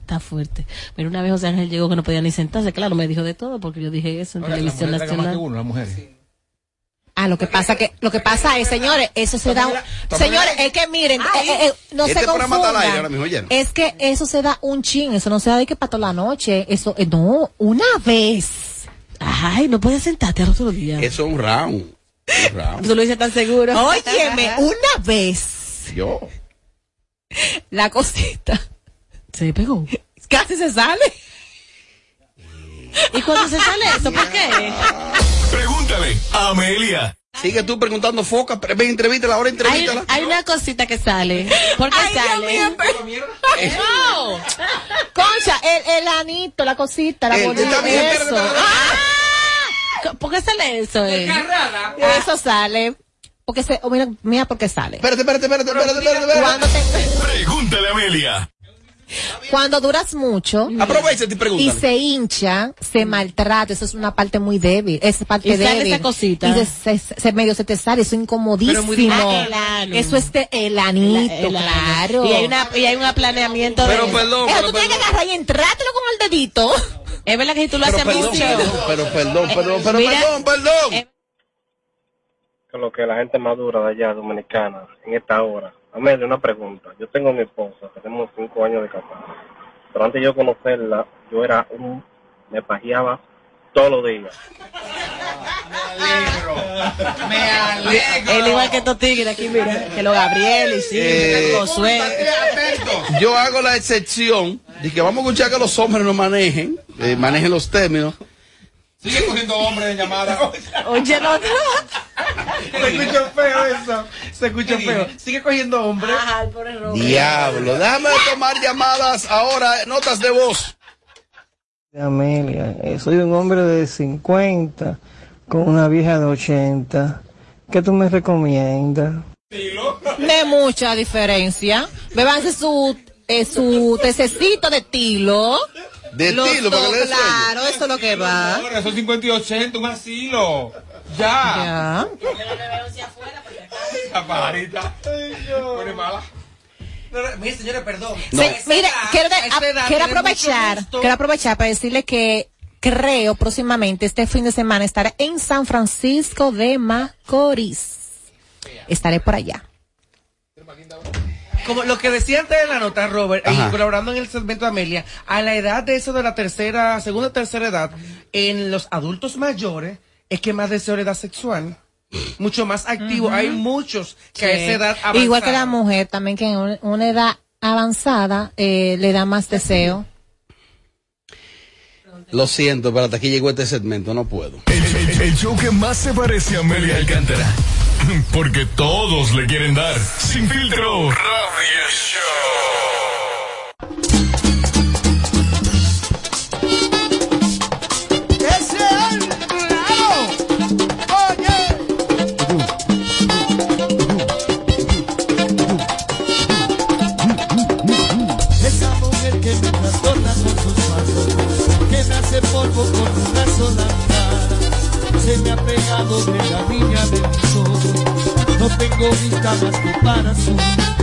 Está fuerte. Pero una vez José Ángel llegó que no podía ni sentarse. Claro, me dijo de todo porque yo dije eso en Ahora, la televisión más que nacional. uno, las mujeres. Ah, lo que pasa que, lo que pasa es, señores, eso se da, un- señores, es que miren, eh, eh, eh, no Este se confundan. Es que eso se da un chin, eso no se da de que para toda la noche, eso, eh, no, una vez. Ay, no puedes sentarte al otro día. Eso es un round. Un round. Tú lo dices tan seguro. Óyeme, [laughs] una vez, Yo. [laughs] la cosita, Se pegó. casi se sale. ¿Y cuando se sale eso? ¿Por qué? Pregúntale a Amelia. Sigue tú preguntando foca, ven, entrevítala, ahora Hay, entrevítala. hay una cosita que sale. ¿Por qué Ay, Dios sale? mío, pero- No. [laughs] Concha, el, el anito, la cosita, la El- bolita, está bien, eso. Ah, ¿Por qué sale eso? eh? Eso sale. Porque se, oh, mira, mira por qué sale. Espérate, espérate, espérate, espérate, espérate, espérate. Cuando, te- Pregúntale a Amelia. cuando duras mucho Aprovecha y y se hincha, se maltrata, eso es una parte muy débil, esa parte Y sale débil. esa cosita. Y se, se- se- medio se te sale, eso es incomodísimo. Ah. Eso es de el anito, El- el- claro. Y hay, una, y hay un aplaneamiento Pero de... perdón, Eso pero tú tienes que perdón. agarrar y entrártelo con el dedito. Es verdad que si tú lo Pero haces perdón, mucho... perdón, pero perdón, perdón, pero Mira, perdón, perdón. eh, lo que la gente madura de allá, dominicana, en esta hora. Amelia, una pregunta. Yo tengo a mi esposa, tenemos cinco años de casados. Pero antes de yo conocerla, yo era un... me pajeaba todos los días. Me alegro. Él igual que estos tigres aquí, mira. Que los Gabriel y sí, Eh, Josué. Yo hago la excepción de que vamos a escuchar que los hombres no manejen, eh, manejen los términos. Sigue cogiendo hombres en llamada. Oye, otro. Se escuchó feo eso. Se escuchó feo. Sigue cogiendo hombre. Diablo, déjame tomar llamadas ahora, notas de voz. Amelia, eh, soy un hombre de 50 con una vieja de 80. ¿Qué tú me recomiendas? De mucha diferencia. Bebanse su, eh, su tececito de tilo. De Los tilo, para que le. Claro, eso es lo que va. Ahora, esos 50 y 80, un asilo. Ya. Ya. La pajarita. Pone mala. No, no, Mire, señores, perdón. Sí, A esa mire, edad- quiero, de- a quiero aprovechar, quiero aprovechar para decirle que creo próximamente este fin de semana estaré en San Francisco de Macorís. Estaré por allá. Como lo que decía antes de la nota, Robert, Ajá. y colaborando en el segmento de Amelia, a la edad de eso de la tercera, segunda, tercera edad, en los adultos mayores, es que más deseo la edad sexual. Mucho más activo. Hay muchos que a esa edad avanzada. Igual que la mujer también que en un- una edad avanzada eh, le da más deseo. Lo siento, pero hasta aquí llegó este segmento, no puedo. El, el- el show que más se parece a Amelia Alcántara. [laughs] Porque todos le quieren dar. Sin filtro. Radio ¡Ese hace polvo con una sola mirada, se me ha pegado de la niña de mis ojos, no tengo vista más que para su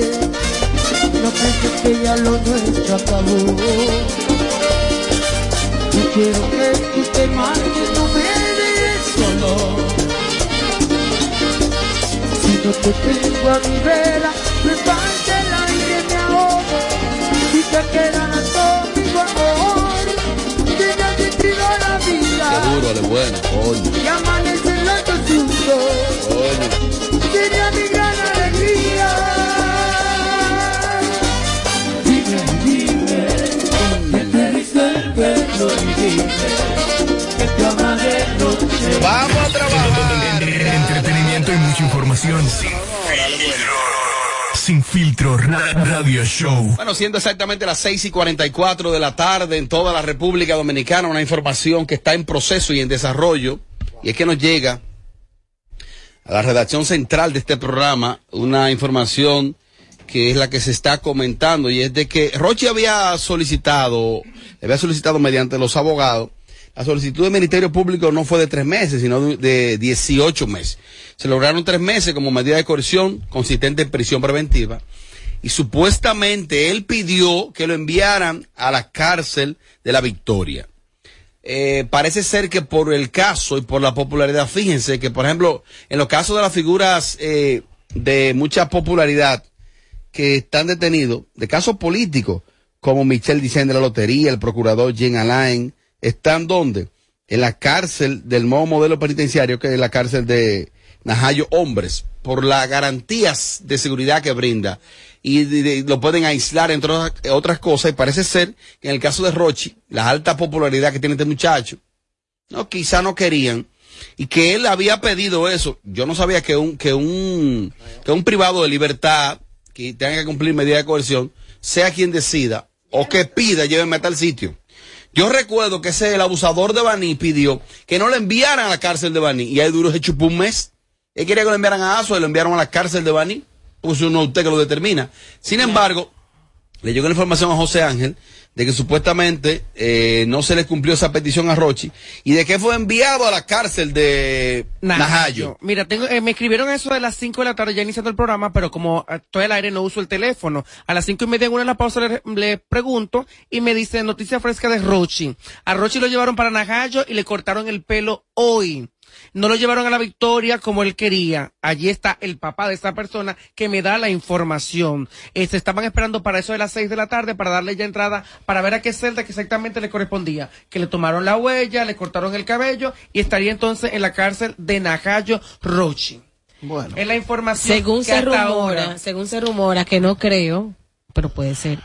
no pienses que ya lo nuestro acabó. No quiero que tú te marches, no me dejes solo. Si no te tengo a mi vera, me falta el aire, me ahogo. Si te quedas conmigo, amor, has metido la vida. Duro, de bueno, coño. Y amanece los dos juntos Coño. Vamos a trabajar Entretenimiento y mucha información. Sin filtro. Sin filtro. ra- Radio Show. Bueno, siendo exactamente las 6 y 44 de la tarde en toda la República Dominicana, una información que está en proceso y en desarrollo, y es que nos llega a la redacción central de este programa una información que es la que se está comentando, y es de que Rochi había solicitado, había solicitado mediante los abogados, La solicitud del Ministerio Público no fue de tres meses, sino de, de 18 meses. Se lograron tres meses como medida de coerción consistente en prisión preventiva. Y supuestamente él pidió que lo enviaran a la cárcel de la Victoria. Eh, parece ser que por el caso y por la popularidad, fíjense que, por ejemplo, en los casos de las figuras eh, de mucha popularidad que están detenidos, de casos políticos, como Michel Dicen de la Lotería, el procurador Jean Alain, están donde? En la cárcel del nuevo modelo penitenciario, que es la cárcel de Najayo Hombres, por las garantías de seguridad que brinda. Y lo pueden aislar entre otras, otras cosas. Y parece ser que en el caso de Rochi, la alta popularidad que tiene este muchacho, no, quizá no querían. Y que él había pedido eso. Yo no sabía que un, que un, que un privado de libertad, que tenga que cumplir medida de coerción, sea quien decida o que pida, llévenme a tal sitio. Yo recuerdo que ese, el abusador de Baní pidió que no le enviaran a la cárcel de Baní. Y ahí duró, se chupó un mes. Él quería que lo enviaran a Aso y lo enviaron a la cárcel de Baní. Pues uno usted que lo determina. Sin embargo, le llegó la información a José Ángel de que supuestamente eh, no se le cumplió esa petición a Rochi y de que fue enviado a la cárcel de Najayo. Mira, tengo, eh, me escribieron eso de las 5 de la tarde ya iniciando el programa, pero como eh, estoy al aire no uso el teléfono. A las cinco y media en una de la pausa le, le pregunto y me dice noticia fresca de Rochi. A Rochi lo llevaron para Najayo y le cortaron el pelo hoy. No lo llevaron a la victoria como él quería. Allí está el papá de esa persona que me da la información. Eh, se estaban esperando para eso de las 6 de la tarde para darle ya entrada para ver a qué celda que exactamente le correspondía. Que le tomaron la huella, le cortaron el cabello y estaría entonces en la cárcel de Najayo Rochi. Bueno. Es la información Según que se hasta rumora, ahora- según se rumora, que no creo, pero puede ser,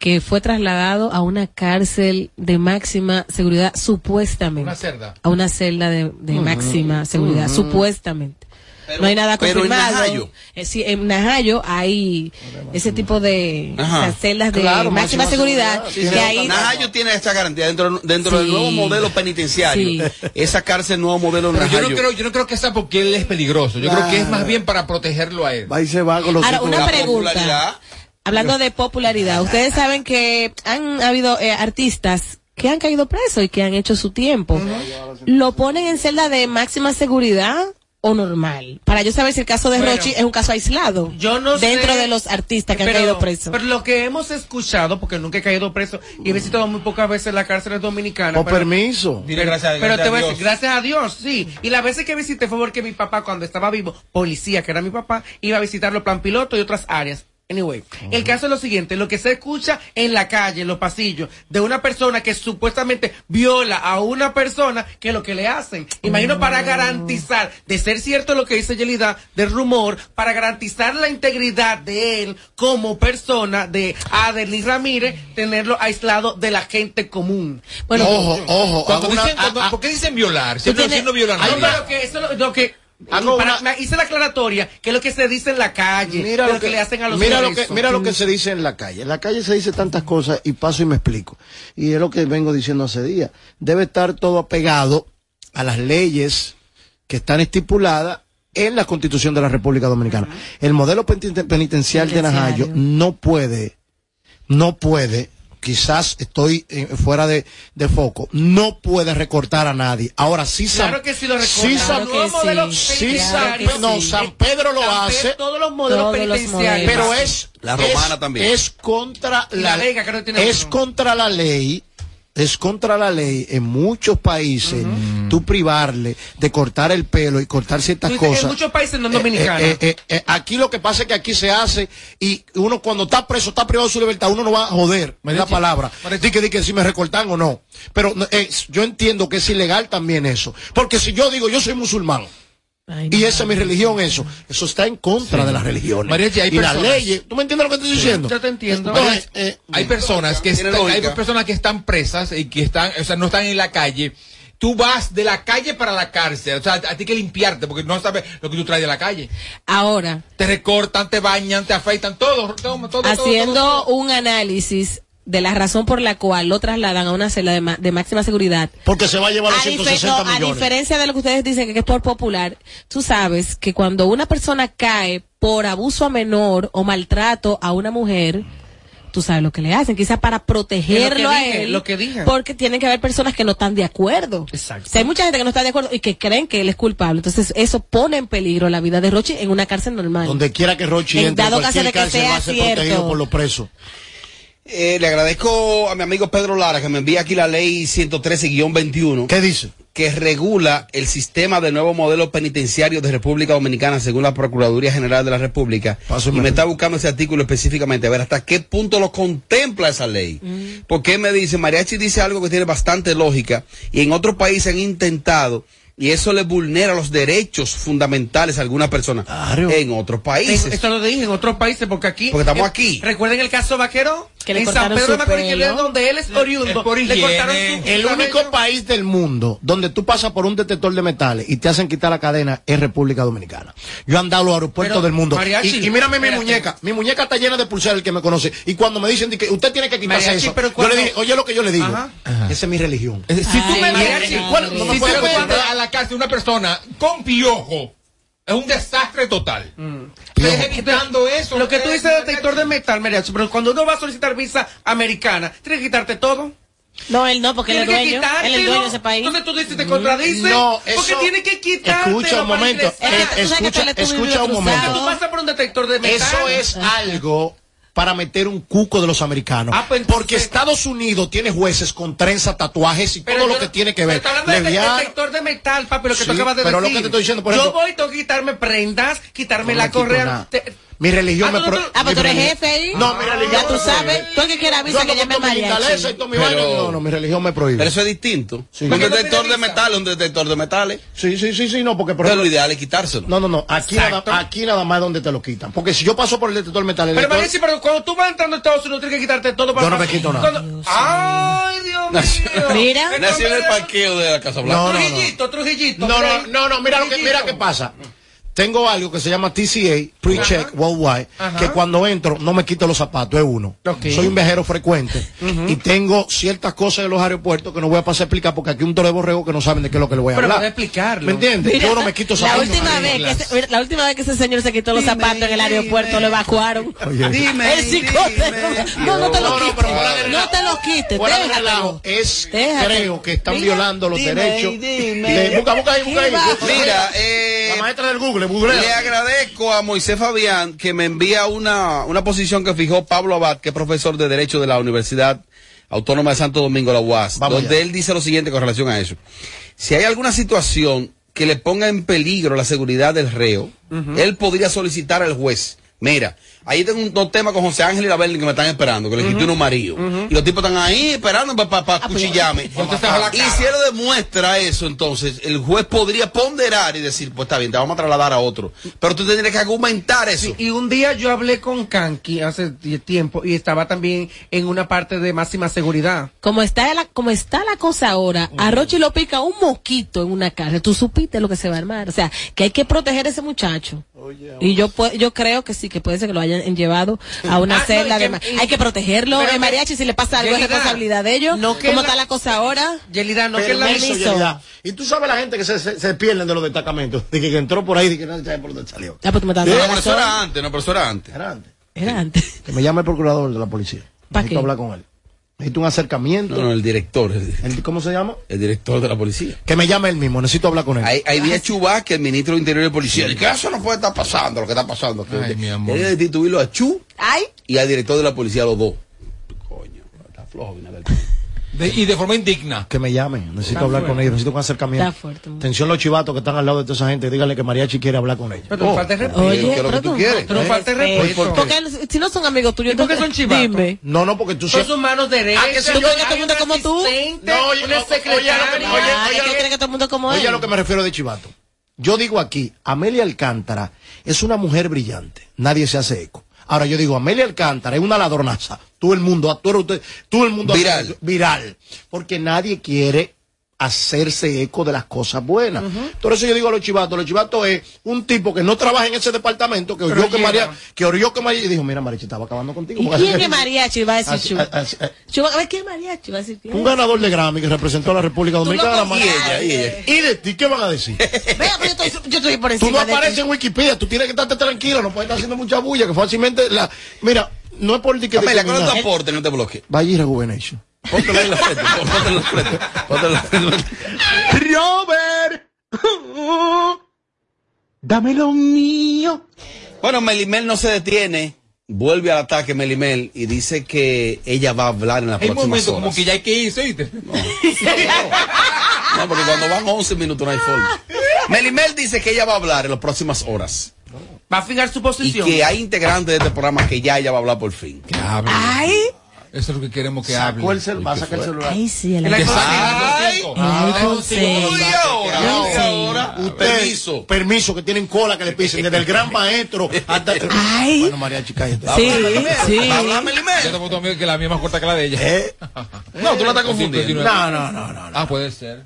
que fue trasladado a una cárcel de máxima seguridad, supuestamente. Una celda. A una celda de, de máxima seguridad, supuestamente. no hay nada pero en confirmado. Najayo. Eh, sí, en Najayo hay ese tipo de celdas de Claro, máxima, máxima seguridad. seguridad. que ahí, Najayo tiene esta garantía dentro, dentro del Sí. nuevo modelo penitenciario. Esa cárcel nuevo modelo Pero yo Najayo. no creo, yo no creo que sea porque él es peligroso. Yo creo que es más bien para protegerlo a él. Y se va con los Ahora, una pregunta. Hablando de popularidad, ustedes saben que han habido eh, artistas que han caído presos y que han hecho su tiempo. ¿Lo ponen en celda de máxima seguridad o normal? Para yo saber si el caso de Bueno. Rochi es un caso aislado. Yo no Dentro sé, de los artistas que han pero- caído presos. Pero lo que hemos escuchado, porque nunca he caído preso y he visitado muy pocas veces las cárceles dominicanas. Con pero- permiso. Dile gracias, Pero gracias te a voy a Dios. decir, gracias a Dios, sí. Y las veces que visité fue porque mi papá, cuando estaba vivo, policía, que era mi papá, iba a visitarlo plan piloto y otras áreas. Anyway, el caso es lo siguiente, lo que se escucha en la calle, en los pasillos, de una persona que supuestamente viola a una persona, que es lo que le hacen. Imagino para garantizar, de ser cierto lo que dice Yelida, del rumor, para garantizar la integridad de él como persona, de Adelis Ramírez, tenerlo aislado de la gente común. Bueno, ojo, ojo. ¿Por qué dicen violar? Siempre tienes- diciendo violar. No, pero que eso es lo, lo que Hago para- una- hice la aclaratoria, que es lo que se dice en la calle, Mira lo lo que, le hacen a los mira lo que, presos. mira lo que se dice en la calle. En la calle se dice tantas cosas y paso y me explico. Y es lo que vengo diciendo hace días. Debe estar todo apegado a las leyes que están estipuladas en la Constitución de la República Dominicana. El modelo peniten- penitencial de Najayo no puede, no puede, quizás estoy eh, fuera de, de foco, no puede recortar a nadie. Ahora sí San, Claro que sí lo recorta. sí Claro San- sí. Claro San- no. San Pedro lo San Pedro, hace. todos los modelos Todos los penitenciarios. modelos. Pero es La es- romana también. Es contra la, la ley, que tiene es uno. contra la ley. Es contra la ley en muchos países tú privarle de cortar el pelo y cortar ciertas cosas. En muchos países no Eh, dominicanos. eh, eh, eh, aquí lo que pasa es que aquí se hace y uno cuando está preso, está privado de su libertad, uno no va a joder, es la palabra. Di que, di que si me recortan o no. Pero eh, yo entiendo que es ilegal también eso. Porque si yo digo yo soy musulmán y esa es mi religión, eso, eso está en contra de las religiones. Mariachi, hay y las personas- leyes, ¿tú me entiendes lo que estoy diciendo? Yo te entiendo. Entonces, eh, hay personas que están, hay personas que están presas y que están, o sea, no están en la calle. Tú vas de la calle para la cárcel, o sea, a ti que limpiarte porque no sabes lo que tú traes de la calle. Ahora, Te recortan, te bañan, te afeitan, todo, todo, todo, todo, haciendo todo, todo. un análisis de la razón por la cual lo trasladan a una celda de, ma- de máxima seguridad. porque se va a llevar los A, dife- 160 no, a millones. diferencia de lo que ustedes dicen que es por popular, tú sabes que cuando una persona cae por abuso a menor o maltrato a una mujer, tú sabes lo que le hacen, quizás para protegerlo a dije, él. lo que dije. Porque tienen que haber personas que no están de acuerdo. Exacto. O sea, hay mucha gente que no está de acuerdo y que creen que él es culpable. Entonces, eso pone en peligro la vida de Rochi en una cárcel normal. Donde quiera que Rochi En entre, dado cualquier caso de que cárcel va sea a ser cierto. protegido por los presos. Eh, le agradezco a mi amigo Pedro Lara que me envía aquí la ley 113-21. ¿Qué dice? Que regula el sistema del nuevo modelo penitenciario de República Dominicana según la Procuraduría General de la República. y me está buscando ese artículo específicamente, a ver hasta qué punto lo contempla esa ley. Porque me dice, Mariachi dice algo que tiene bastante lógica y en otros países han intentado y eso le vulnera los derechos fundamentales a algunas personas en otros países. Esto lo dije en otros países, porque aquí. Porque estamos eh, aquí. Recuerden el caso Vaquero. Que le en San cortaron Pedro de su Macorís, que pelo. es donde él es oriundo. le cortaron su El único país del mundo donde tú pasas por un detector de metales y te hacen quitar la cadena es República Dominicana. Yo he andado a los aeropuertos Pero, del mundo. Mariachi, y, y mírame mi espérate. muñeca. Mi muñeca está llena de pulseras, el que me conoce. Y cuando me dicen que usted tiene que quitarse Mariachi, eso, pero yo le dije, oye lo que yo le digo. Ajá. Esa es mi religión. Si tú me Mariachi, ¿cuál- no me si a la cárcel una persona con piojo, es un desastre total. Ustedes evitando eso. Lo que tú ustedes- dices detector de metal, Mariachi, pero cuando uno va a solicitar visa americana, tienes que quitarte todo. No, él no, porque él es dueño. Él es dueño de ese país. Entonces tú dices, te contradices. No, porque eso- tiene que quitarte. Escucha un momento. eh, escucha escucha un momento. Tú pasas por un detector de metal. Eso es algo para meter un cuco de los americanos. Ah, pues, Porque Estados Unidos tiene jueces con trenza, tatuajes y todo lo que tiene que ver. Está hablando de Lesbiana- detector de metal, papi, lo que Sí, tú acabas de pero lo decir. que te estoy diciendo, por Yo ejemplo- voy, tengo que quitarme prendas, quitarme No la correa. Te- Mi religión Ah, me tú- pro- tú- Ah, pues tú eres jefe ahí. No, mi religión Ya tú me sabes. Tú el que quiera avisa que llame mariachi. Pero-. No, no, mi religión me prohíbe. Pero eso es distinto. Un detector de metales, un detector de metales. Sí, sí, sí, sí, no, porque por Pero lo ejemplo- ideal es quitárselo. No, no, no. Aquí nada, aquí nada más es donde te lo quitan. Porque si yo paso por el detector metal, el Pero detector- Mariachi, pero cuando tú vas entrando a Estados Unidos, tienes que quitarte todo para Yo no me quito nada. Ay, Dios mío. Mira. Nació en el parqueo de la Casa Blanca. No, no, no. Trujillito, Trujillito. No, mira no, no, mira, lo que, mira qué pasa. Tengo algo que se llama TCA, Pre-Check Worldwide, Ajá. que cuando entro no me quito los zapatos, es uno. Soy un viajero frecuente y tengo ciertas cosas en los aeropuertos que no voy a pasar a explicar porque aquí un toro de borrego que no saben de qué es lo que le voy a Pero hablar. puede explicarlo. ¿Me entiendes? Mira, Yo no me quito la zapatos. última vez que ese, mira, la última vez que ese señor se quitó los zapatos en el aeropuerto lo evacuaron. Oye. Dime, el psicote. No, no te lo no, quites. pero de No te lo quites. Fuera de relajo, es, creo que están Mira, violando los dime, derechos. dime. de- busca, busca ahí, busca ahí. Mira, eh, La maestra del Google, Le agradezco a Moisés Fabián que me envía una, una posición que fijó Pablo Abad, que es profesor de Derecho de la Universidad Autónoma de Santo Domingo, la UAS, Vamos donde él dice lo siguiente con relación a eso. Si hay alguna situación que le ponga en peligro la seguridad del reo, él podría solicitar al juez. Mira, ahí tengo un, dos temas con José Ángel y la Berlin que me están esperando, que le quité unos maridos. Y los tipos están ahí esperando para cuchillarme. y si él demuestra eso, entonces el juez podría ponderar y decir, pues está bien, te vamos a trasladar a otro. Pero tú tendrías que argumentar eso. Y un día yo hablé con Kanki hace tie- tiempo y estaba también en una parte de máxima seguridad. Como está la, como está la cosa ahora, a Rochi lo pica un mosquito en una cárcel. Tú supiste lo que se va a armar. O sea, que hay que proteger a ese muchacho. y yo yo creo que sí, que puede ser que lo hayan llevado a una Ah, no, celda y de y- Hay que protegerlo. Pero El que- mariachi, si le pasa algo, es responsabilidad de ellos. no que ¿Cómo la- está la cosa ahora? Yelida, no que la. Yelida. Y tú sabes la gente que se, se, se pierden de los destacamentos, de que, que entró por ahí, de que no sabe por dónde salió. Ya, pues tú me estás No, pero eso era antes, no, pero eso era antes. Era antes. Era antes. Que me llame el procurador de la policía. ¿Pa Necesito qué? hablar con él. Necesito un acercamiento. No, no, el director. El, El- ¿Cómo se llama? el director de la policía. Que me llame él mismo. Necesito hablar con él. Hay, hay días Chubá que el ministro de Interior y Policía. El caso no puede estar pasando, lo que está pasando. aquí. Ay, mi amor. Tiene que destituirlo a Chu Ay, y al director de la policía, los dos. Coño, está flojo. Binader. De- y de forma indigna. Que me llamen. Necesito hablar con ellos. Necesito un acercamiento. Está fuerte, mujer. Atención los chivatos que están al lado de toda esa gente. Díganle que Mariachi quiere hablar con ellos. Pero no Oh. falta respeto. Oye, ¿qué es lo que pero tú tú- quieres? Pero no falta respeto. Porque si no son amigos tuyos, ¿Y por qué son chivatos? Dime. No, no, porque tú Son sus manos derechas. Ah, que si ¿Tú yo- crees que todo el mundo como tú? No, oye, una oye, oye, secretaria. oye, oye, ¿qué lo- quiere que todo el mundo como Oye, él? a lo que me refiero de chivato. Yo digo aquí, Amelia Alcántara es una mujer brillante. Nadie se hace eco. Ahora yo digo, Amelia Alcántara es una ladronaza. Todo el mundo, todo, todo el mundo Viral. viral. Porque nadie quiere hacerse eco de las cosas buenas. Por eso yo digo a los chivatos, los chivatos es un tipo que no trabaja en ese departamento, que oyó que. María, que oyó que María, y dijo, mira Marichi, estaba acabando contigo. ¿Y quién es mariachi? Va a decir ver, ¿quién es mariachi? Va a decir quién. un ganador de Grammy que representó a la República Dominicana. no María- Y ella, y ella. ¿Y de ti qué van a decir? [laughs] Vea, pero yo estoy, yo estoy por Tú no encima de ti. apareces en Wikipedia, tú tienes que estarte tranquilo, no puedes estar haciendo mucha bulla, que fácilmente la... Mira, no es por que Amelia, ¿cuál es tu aporte en este bloque? Vaya y Rejuvenation. Póntelo en la frente. Póntelo en la frente. Póntelo en la frente. Robert, dame lo mío. Bueno, Melimel no se detiene. Vuelve al ataque Melimel y dice que ella va a hablar en las Hay un próximas momento horas. como que ya hay que irse, ¿oíste? No, porque cuando van 11 minutos no hay forma. Melimel dice que ella va a hablar en las próximas horas. Va a fijar su Y posición. que hay integrantes de este programa que ya ella va a hablar por fin. Ay, Eso es lo que queremos que Sacó hable. el cel- va a sacar el celular. ay, sí, el El iPhone Ay, cinco. El iPhone Uy, 6. ahora, Usted, permiso. Permiso, que tienen cola que le pisen, [laughs] desde el gran maestro hasta... Ay. Bueno, Mariachi, cállate. Sí, sí. Habla Melimel. Yo te puedo también que la mía es más corta que la de ella. ¿Eh? [laughs] No, tú la estás confundiendo. No, no, no, no. no. Ah, puede ser.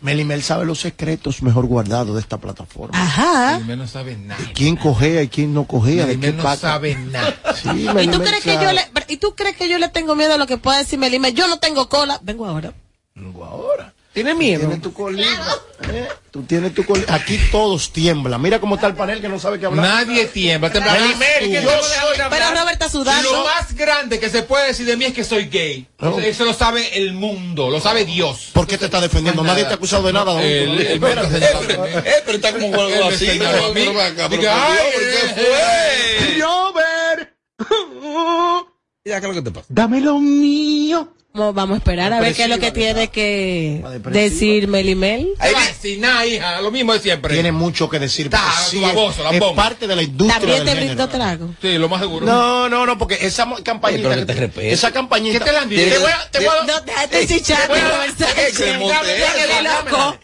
Melimel sabe los secretos mejor guardados de esta plataforma. Ajá. Melimel no sabe nada. ¿Quién cogea y quién no cogea? ¿De qué Melimel no sabe nada. Sí, ¿Y tú, Melimel crees que sabe. yo le, ¿Y tú crees que yo le tengo miedo a lo que pueda decir Melima? Yo no tengo cola. Vengo ahora. Vengo ahora. ¿Tiene miedo? Tienes tu colita. ¿eh? Tú tienes tu colita. Aquí todos tiemblan. Mira cómo está el panel que no sabe qué hablar. Nadie tiembla. Soy... Pero Robert está sudando. Lo más grande que se puede decir de mí es que soy gay. No. Eso, lo sabe el mundo, lo sabe Dios. ¿Por qué te estás defendiendo? Nadie te ha acusado de nada. Eh, pero está como algo así. señaló a ¿no? mí. Pero ven acá, pero Diga, por Dios, ay, ¿por eh, ¿Qué fue? Robert, [laughs] Ya, ¿qué es lo que te pasa? dame lo mío. Vamos vamos a esperar a ver qué es lo que tiene que decir Melimel. Ahí nada, hija, lo mismo de siempre. Tiene mucho que decir. Ta, sí baboso, es, es parte de la industria También te brindo trago. Sí, lo más seguro. No, no, no, porque esa campañita. Oye, pero que te respete. esa campañita. ¿Qué te la han dicho? Te voy a, te voy a- No, déjate chichar.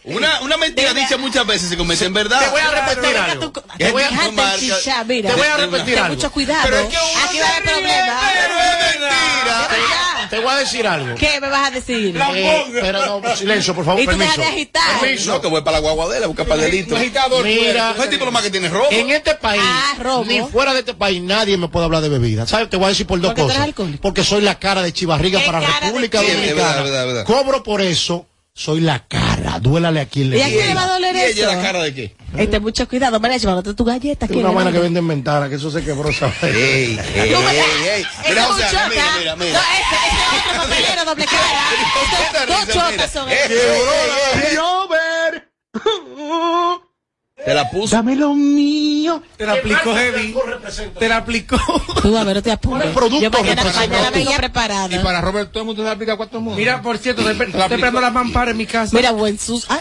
Una, una mentira dicha muchas veces se convierte en verdad. Te voy a repetir algo. Te voy a- chichar, mira. Te voy a repetir algo. mucho cuidado. Pero es que uno Aquí va a haber problemas. pero es mentira. Te voy a decir algo. ¿Qué me vas a decir? Eh, pero no, silencio, por favor, Y tú permiso. dejas de agitar. Permiso. No, que voy para la guaguadera a buscar par de litros. Agitador, Mira, tipo lo más que tiene robo. En este país, Ah, robo. ni fuera de este país, nadie me puede hablar de bebida. ¿Sabes? Te voy a decir por dos cosas. Porque soy la cara de Chivarriga ¿Qué para República? Dominicana. Sí, verdad, verdad, verdad. Cobro por eso, soy la cara. Duélale a quien le ¿Y a quién le va a doler ¿Y ella eso? la cara de qué? Ten mucho cuidado. Mira, llévate tu galleta. Es ¿quién una vaina que manda? venden ventana, que eso se quebró, ¿sabes? Ey, ey, ey, [laughs] Mira, o sea, mira, mira, No, mira. ese, papelero doble cara. Dos chotas. [laughs] Te la puso. dame lo mío. Te la aplicó heavy. Te la aplicó. Tú a ver, te apures. producto Yo mañana, mañana vengo Y para Robert todo el mundo se aplica a cuatro mundos. Mira, por cierto, estoy esperando las mamparas en mi casa. Mira, buen sus. Ah,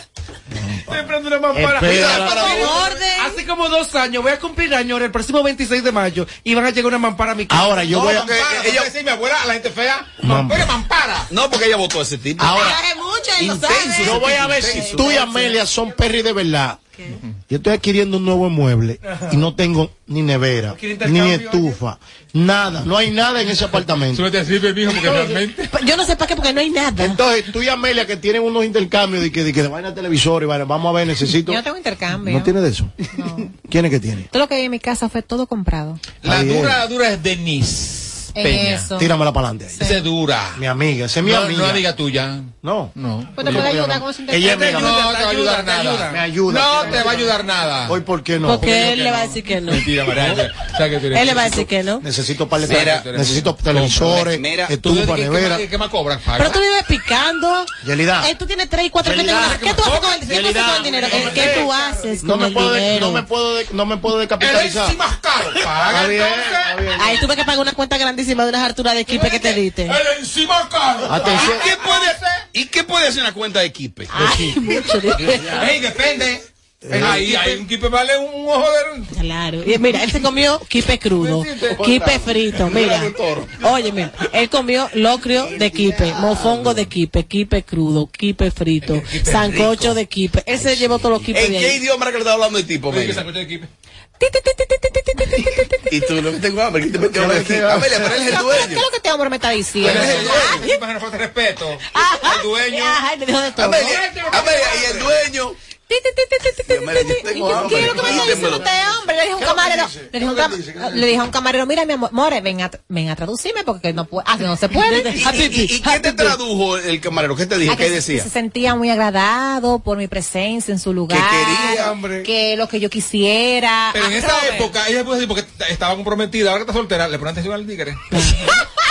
Estoy esperando una mampara. Mira, para- En orden. Hace como dos años voy a cumplir año el próximo 26 de mayo y van a llegar una mampara a mi casa. Ahora yo No, voy a. porque ella decía mi abuela, la gente fea, Mam- oye, mampara. No, porque ella votó a ese tipo. Ahora, mucho, Intenso. yo voy a ver si tú y Amelia son perry de verdad. Yo estoy adquiriendo un nuevo mueble y no tengo ni nevera, ¿Quiere ni estufa, nada. No hay nada en ese apartamento. Solo te sirve, mijo, porque realmente. Yo no sé para qué, porque no hay nada. Entonces, tú y Amelia que tienen unos intercambios de que de, que de vaina televisor y vaina, vamos a ver, necesito. Yo no tengo intercambio. ¿No tiene de eso? ¿Quién es que tiene? Todo lo que hay en mi casa fue todo comprado. La dura, la dura es Denise En Peña. eso. Tíramela para adelante. Esa es dura. Mi amiga, esa es mi no, amiga. no amiga tuya. No. No. Pues te puede ayudar con su Ella es mi intercambio. amiga. No te va a ayudar ayuda. nada. Me ayuda. No te va a ayudar nada. Hoy, ¿por qué no? Porque él le va a decir que no. Mentira, María. ¿Sabes que tú eres- Él le va a decir que no. Necesito Mira, necesito televisores, ¿Tú estufa, nevera. que me cobran? Pero tú vives picando. Yelida. Eh, tú tienes tres y cuatro que. ¿Qué tú haces con el, qué tú haces Yelida, con el dinero? ¿Qué, qué tú haces No con me el dinero? no me puedo, El decapitalizar. encima es caro. Ahí tuve que pagar una cuenta grandísima de unas harturas de equipe que te diste. El encima caro. Atención. ¿Y qué puede hacer? ¿Y qué puede hacer una cuenta de equipe? Ay, mucho. Ey, depende. Ahí hay un kipe vale un ojo de... Claro. Y mira, él se comió quipe crudo, quipe frito, mira. Óyeme, él comió locrio de quipe, mofongo de quipe, quipe crudo, quipe frito, sancocho de quipe. Él se llevó todos los quipes ¿En de qué ahí. idioma era que le estaba hablando el tipo, sancocho de kipe. Y tú, lo que tengo hambre, ¿qué te metió hambre aquí? Amelia, pero él es el ¿Qué es dueño. lo que este hombre me está diciendo? Él es el dueño. De respeto. Ajá. El dueño. Todo. Amelia, Amelia, y el dueño ¿Qué es lo que me está diciendo usted, hombre? Le dije a un ¿Qué es lo que camarero, le dije a un, cam- le dije a un camarero, mira, mi amor, more, ven a, ven a traducirme porque no puede, ah, no se puede. [laughs] ¿Y, y- y qué te tradujo el camarero? ¿Qué te dijo? Ah, ¿Qué que decía? Se sentía muy agradado por mi presencia en su lugar. quería, hombre. Que lo que yo quisiera. Pero en Ah, esa época, ella puede decir, porque estaba comprometida, ahora que está soltera, le ponen atención al tigre. [laughs]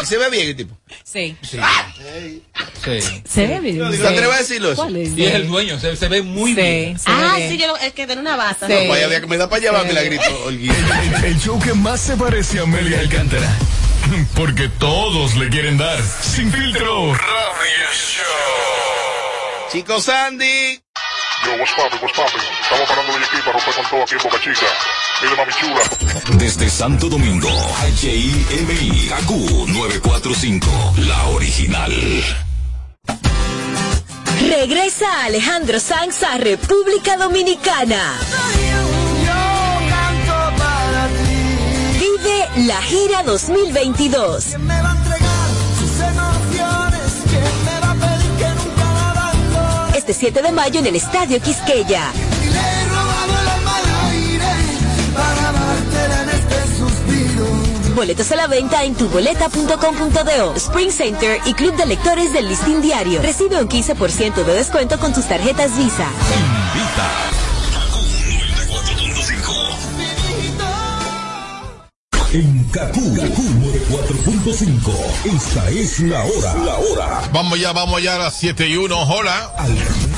¿Y se ve bien el tipo? Sí. Sí. Sí. Se ve bien. ¿Se atreve a decirlo eso? ¿Cuál es? Y es el dueño, se, se ve muy Sí, bien. Se Ah, sí, yo lo- es que tiene una bata. No, vaya día que me da para llevar, me la grito. El, el show que más se parece a Amelia Alcántara. [laughs] Porque todos le quieren dar. Sin filtro. Radio Show. Chico Sandy. Yo, what's poppin', what's poppin'? Estamos parando el equipo, romper con todo aquí en Boca Chica. Dile, mami chula. Desde Santo Domingo, HIMI, KQ 945, la original. Regresa Alejandro Sanz a República Dominicana. Vive la gira 2022. me va a entregar sus emociones? ¿Quién me va a pedir que nunca la abandone? Este 7 de mayo en el Estadio Quisqueya. Boletos a la venta en tuboleta.com.do, Spring Center y Club de Lectores del Listín Diario. Recibe un 15% de descuento con tus tarjetas Visa. Invita. En Kaku, 4.5. Esta es la hora. La hora. Vamos ya, vamos ya a las 7 y 1. Hola.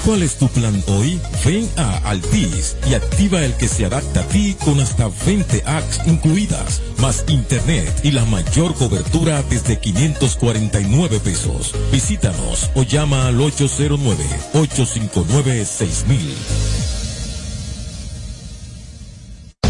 ¿Cuál es tu plan hoy? Ven a Altis y activa el que se adapta a ti con hasta 20 apps incluidas, más internet y la mayor cobertura desde 549 pesos. Visítanos o llama al 809-859-6000.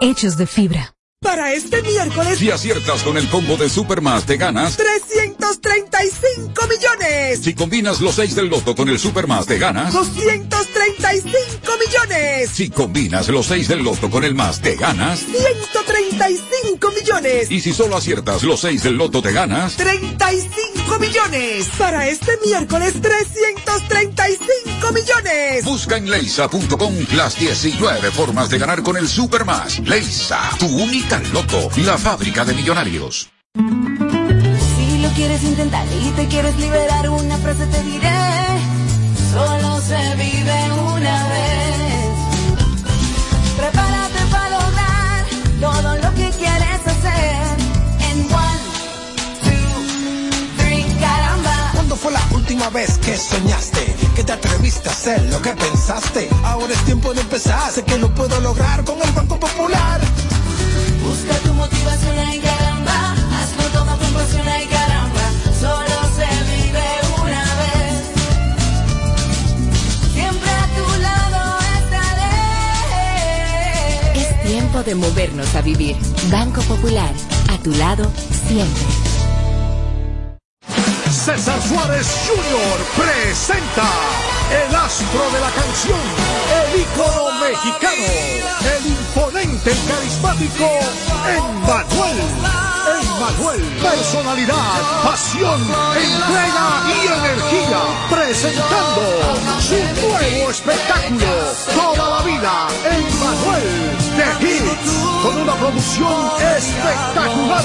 hechos de fibra. Para este miércoles, Si aciertas con el combo de Supermas, te ganas. 335 millones. Si combinas los 6 del loto con el Supermas, te ganas. 235 millones. Si combinas los 6 del loto con el más, te ganas. 135 millones. Y si solo aciertas los 6 del loto, te ganas. 35 millones. Para este miércoles, 335 millones. Busca en leisa.com las 19 formas de ganar con el Supermas. Leisa, tu única loto, la fábrica de millonarios. Quieres intentar y te quieres liberar, una frase te diré. Solo se vive una vez. Prepárate para lograr todo lo que quieres hacer. En one, two, three, caramba. ¿Cuándo fue la última vez que soñaste? Que te atreviste a hacer lo que pensaste. Ahora es tiempo de empezar. Sé que lo puedo lograr con el Banco Popular. Busca tu de movernos a vivir. Banco Popular, a tu lado siempre. César Suárez Jr. presenta el astro de la canción, el ícono mexicano, el imponente y carismático Emmanuel. Emmanuel, personalidad, pasión, entrega y energía, presentando su nuevo espectáculo, Toda la vida, Emmanuel de Hits, con una producción espectacular.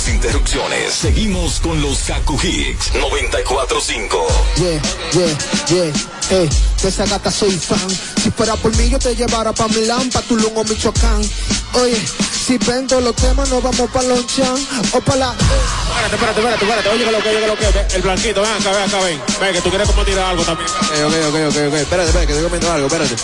Las interrupciones. Seguimos con los Kaku Hicks 945. Yeah, yeah, yeah, eh, de esa gata soy fan. Si fuera por mí, yo te llevara pa' Milán, pa' Tulum o Michoacán. Oye, Si vendo los temas, nos vamos pa' Lonchan o pa' la... Espérate, espérate, espérate, espérate. Oye, que lo que, oye, que lo que. El blanquito, ven acá, ven acá, ven. Ven, que tú quieres como tirar algo también. Ok, ok, ok, ok, ok. Espérate, espérate, que estoy comiendo algo, espérate.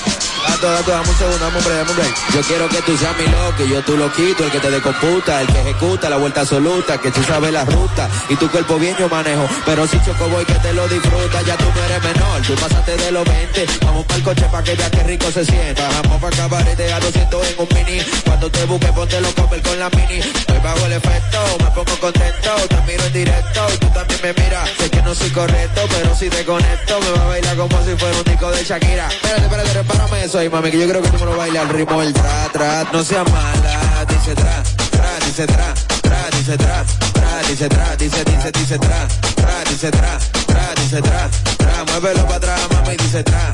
Dato, dato, dame un segundo, dame un break, dame un break. Yo quiero que tú seas mi loco, y yo tú lo quito, el que te decomputa, el que ejecuta la vuelta que tú sabes la ruta, y tu cuerpo bien yo manejo, pero si choco voy que te lo disfruta, ya tú no eres menor, tú pasaste de los 20, vamos para el coche pa' que veas qué rico se sienta, vamos pa' cabarete a 200 en un mini, cuando te busque ponte los comer con la mini, estoy bajo el efecto, me pongo contento, te miro en directo, y tú también me miras, sé que no soy correcto, pero si te conecto, me va a bailar como si fuera un disco de Shakira, espérate, espérate, repárame eso ahí, mami, que yo creo que tú me lo bailas al ritmo del tra, tra, no seas mala, dice tra, tra, dice tra, tra, dice tra, tra, dice tra, dice, dice, dice tra, tra, dice tra, tra, dice tra, tra, muévelo para atrás, mami, dice tra,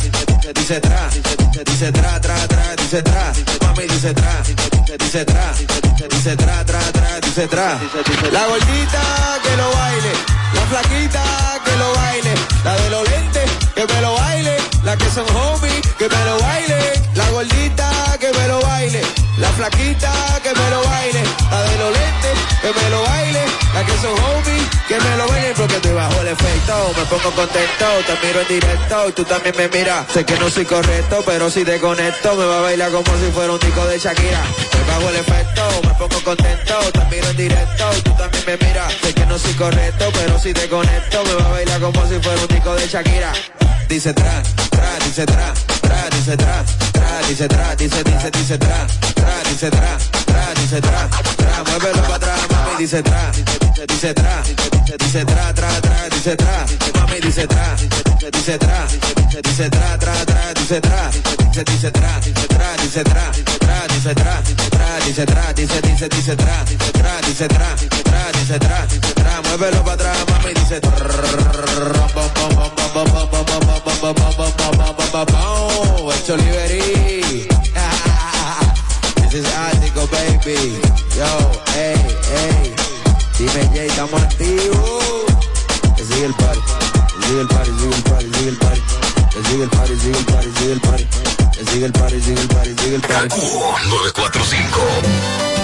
dice, tra, dice, tra, tra, tra, dice tra, mami, dice tra, dice, tra, dice tra, tra, tra, dice tra, la gordita que lo baile, la flaquita que lo baile, la de los lentes que me lo baile, la que son homies que me lo baile, la gordita que me lo baile, la flaquita que me lo baile, la de los lentes que me lo baile, la que son homies que me lo baile porque estoy bajo el efecto, me pongo contento, te miro en directo y tú también me miras, sé que no soy correcto, pero si te conecto me va a bailar como si fuera un disco de Shakira, estoy bajo el efecto, me pongo contento, te miro en directo y tú también me miras, sé que no soy correcto, pero si te conecto me va a bailar como si fuera un disco de Shakira dice tra, tra, dice tra, tra, dice tra, tra, dice tra, dice, dice, dice tra, tra, dice tra, tra, dice tra, tra, muévelo para atrás, mami, dice tra, dice, tra, dice, dice tra, tra, tra, dice tra, mami, dice tra, dice, tra, dice, tra, tra, tra, dice tra, dice, dice tra, tra, dice tra, tra, dice tra, tra, dice tra, dice, dice, dice tra, tra, dice tra, tra, dice tra, tra, muévelo para atrás, mami, dice. This is Ático, baby. Yo, hey, hey. Dime, Jay, estamos activos. Sigue el party. Sigue el party, sigue el party, sigue el party. Que sigue el party, sigue el party, sigue el party. Que sigue el party, sigue el party, sigue el party. 945